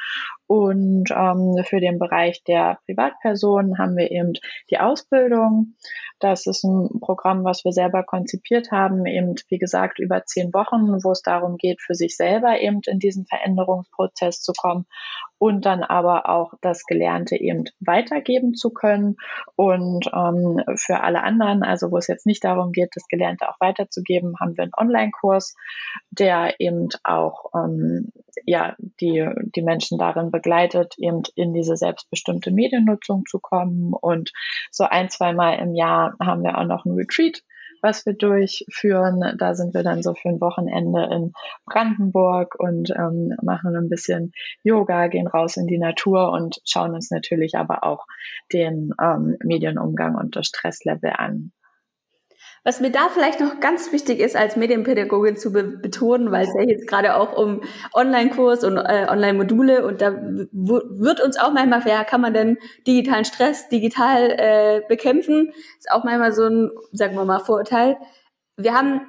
Und ähm, für den Bereich der Privatpersonen haben wir eben die Ausbildung. Das ist ein Programm, was wir selber konzipiert haben, eben wie gesagt über zehn Wochen, wo es darum geht, für sich selber eben in diesen Veränderungsprozess zu kommen und dann aber auch das Gelernte eben weitergeben zu können. Und ähm, für alle anderen, also wo es jetzt nicht darum geht, das Gelernte auch weiterzugeben, haben wir einen Online-Kurs, der eben auch ähm, ja die die Menschen darin begleitet, eben in diese selbstbestimmte Mediennutzung zu kommen. Und so ein, zweimal im Jahr haben wir auch noch ein Retreat, was wir durchführen. Da sind wir dann so für ein Wochenende in Brandenburg und ähm, machen ein bisschen Yoga, gehen raus in die Natur und schauen uns natürlich aber auch den ähm, Medienumgang und das Stresslevel an. Was mir da vielleicht noch ganz wichtig ist, als Medienpädagogin zu be betonen, weil es ja jetzt gerade auch um Online-Kurs und äh, Online-Module und da wird uns auch manchmal, ja, kann man denn digitalen Stress digital äh, bekämpfen? Ist auch manchmal so ein, sagen wir mal, Vorurteil. Wir haben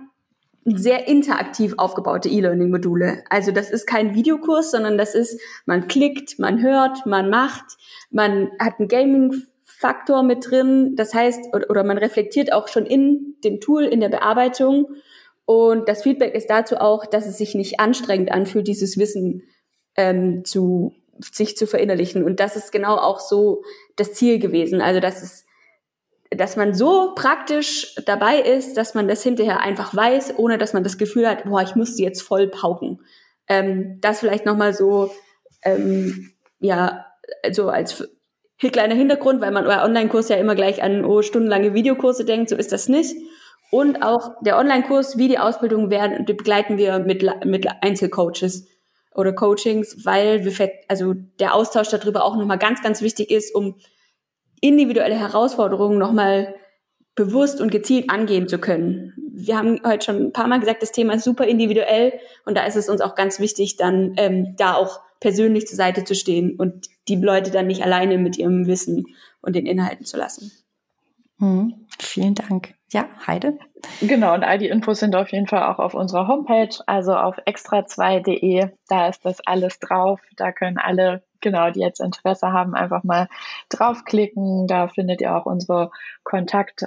sehr interaktiv aufgebaute E-Learning-Module. Also das ist kein Videokurs, sondern das ist, man klickt, man hört, man macht, man hat ein Gaming Faktor mit drin. Das heißt, oder man reflektiert auch schon in dem Tool, in der Bearbeitung. Und das Feedback ist dazu auch, dass es sich nicht anstrengend anfühlt, dieses Wissen ähm, zu sich zu verinnerlichen. Und das ist genau auch so das Ziel gewesen. Also, dass es, dass man so praktisch dabei ist, dass man das hinterher einfach weiß, ohne dass man das Gefühl hat, boah, ich muss sie jetzt voll pauken. Ähm, das vielleicht nochmal so, ähm, ja, so als hier kleiner Hintergrund, weil man bei Online-Kurs ja immer gleich an oh, stundenlange Videokurse denkt, so ist das nicht. Und auch der Online-Kurs wie die Ausbildung werden, begleiten wir mit, mit Einzelcoaches oder Coachings, weil wir, also der Austausch darüber auch nochmal ganz, ganz wichtig ist, um individuelle Herausforderungen nochmal bewusst und gezielt angehen zu können. Wir haben heute schon ein paar Mal gesagt, das Thema ist super individuell und da ist es uns auch ganz wichtig, dann ähm, da auch persönlich zur Seite zu stehen und die Leute dann nicht alleine mit ihrem Wissen und den Inhalten zu lassen. Mhm. Vielen Dank. Ja, Heide. Genau, und all die Infos sind auf jeden Fall auch auf unserer Homepage, also auf extra2.de. Da ist das alles drauf. Da können alle, genau, die jetzt Interesse haben, einfach mal draufklicken. Da findet ihr auch unsere Kontakt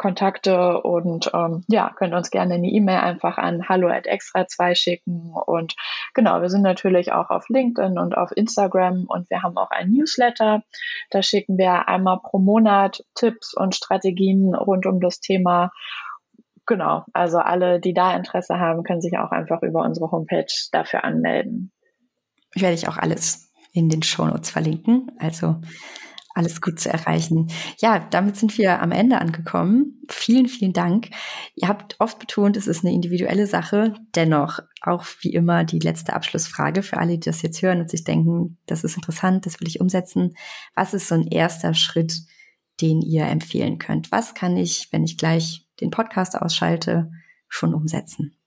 Kontakte und ähm, ja, könnt uns gerne eine E-Mail einfach an hallo at extra 2 schicken. Und genau, wir sind natürlich auch auf LinkedIn und auf Instagram und wir haben auch ein Newsletter. Da schicken wir einmal pro Monat Tipps und Strategien rund um das Thema. Genau, also alle, die da Interesse haben, können sich auch einfach über unsere Homepage dafür anmelden. Ich werde ich auch alles in den Shownotes verlinken. Also alles gut zu erreichen. Ja, damit sind wir am Ende angekommen. Vielen, vielen Dank. Ihr habt oft betont, es ist eine individuelle Sache. Dennoch auch wie immer die letzte Abschlussfrage für alle, die das jetzt hören und sich denken, das ist interessant, das will ich umsetzen. Was ist so ein erster Schritt, den ihr empfehlen könnt? Was kann ich, wenn ich gleich den Podcast ausschalte, schon umsetzen?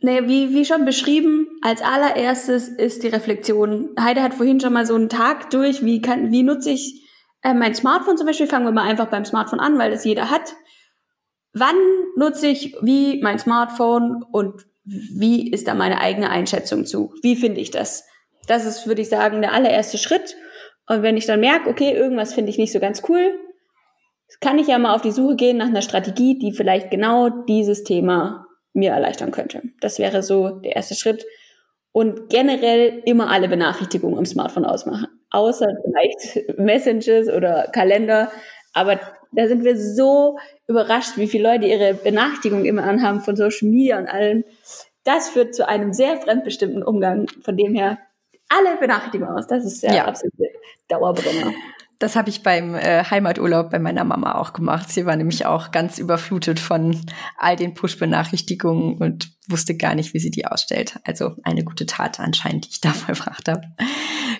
Nee, wie, wie schon beschrieben, als allererstes ist die Reflexion. Heide hat vorhin schon mal so einen Tag durch, wie kann, wie nutze ich äh, mein Smartphone zum Beispiel? Fangen wir mal einfach beim Smartphone an, weil das jeder hat. Wann nutze ich wie mein Smartphone und wie ist da meine eigene Einschätzung zu? Wie finde ich das? Das ist, würde ich sagen, der allererste Schritt. Und wenn ich dann merke, okay, irgendwas finde ich nicht so ganz cool, kann ich ja mal auf die Suche gehen nach einer Strategie, die vielleicht genau dieses Thema mir erleichtern könnte. Das wäre so der erste Schritt. Und generell immer alle Benachrichtigungen am Smartphone ausmachen. Außer vielleicht Messages oder Kalender. Aber Da sind wir so überrascht, wie viele Leute ihre Benachrichtigung immer anhaben von Social Media und allem. Das führt zu einem sehr fremdbestimmten Umgang. Von dem her alle Benachrichtigungen aus. Das ist ja, ja. absolut Dauerbrenner. Das habe ich beim äh, Heimaturlaub bei meiner Mama auch gemacht. Sie war nämlich auch ganz überflutet von all den Push-Benachrichtigungen und wusste gar nicht, wie sie die ausstellt. Also eine gute Tat anscheinend, die ich da vollbracht habe.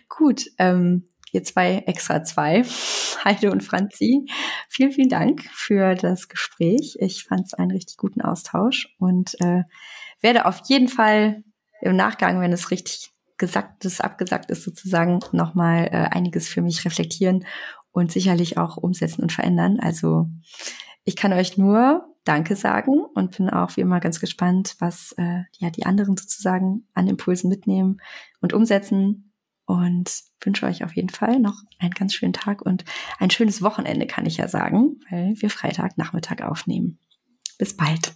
Gut, ähm, ihr zwei extra zwei, Heide und Franzi. Vielen, vielen Dank für das Gespräch. Ich fand es einen richtig guten Austausch und äh, werde auf jeden Fall im Nachgang, wenn es richtig Gesagtes abgesagt ist, sozusagen nochmal äh, einiges für mich reflektieren und sicherlich auch umsetzen und verändern. Also ich kann euch nur Danke sagen und bin auch wie immer ganz gespannt, was äh, ja die anderen sozusagen an Impulsen mitnehmen und umsetzen. Und wünsche euch auf jeden Fall noch einen ganz schönen Tag und ein schönes Wochenende, kann ich ja sagen, weil wir Freitagnachmittag aufnehmen. Bis bald.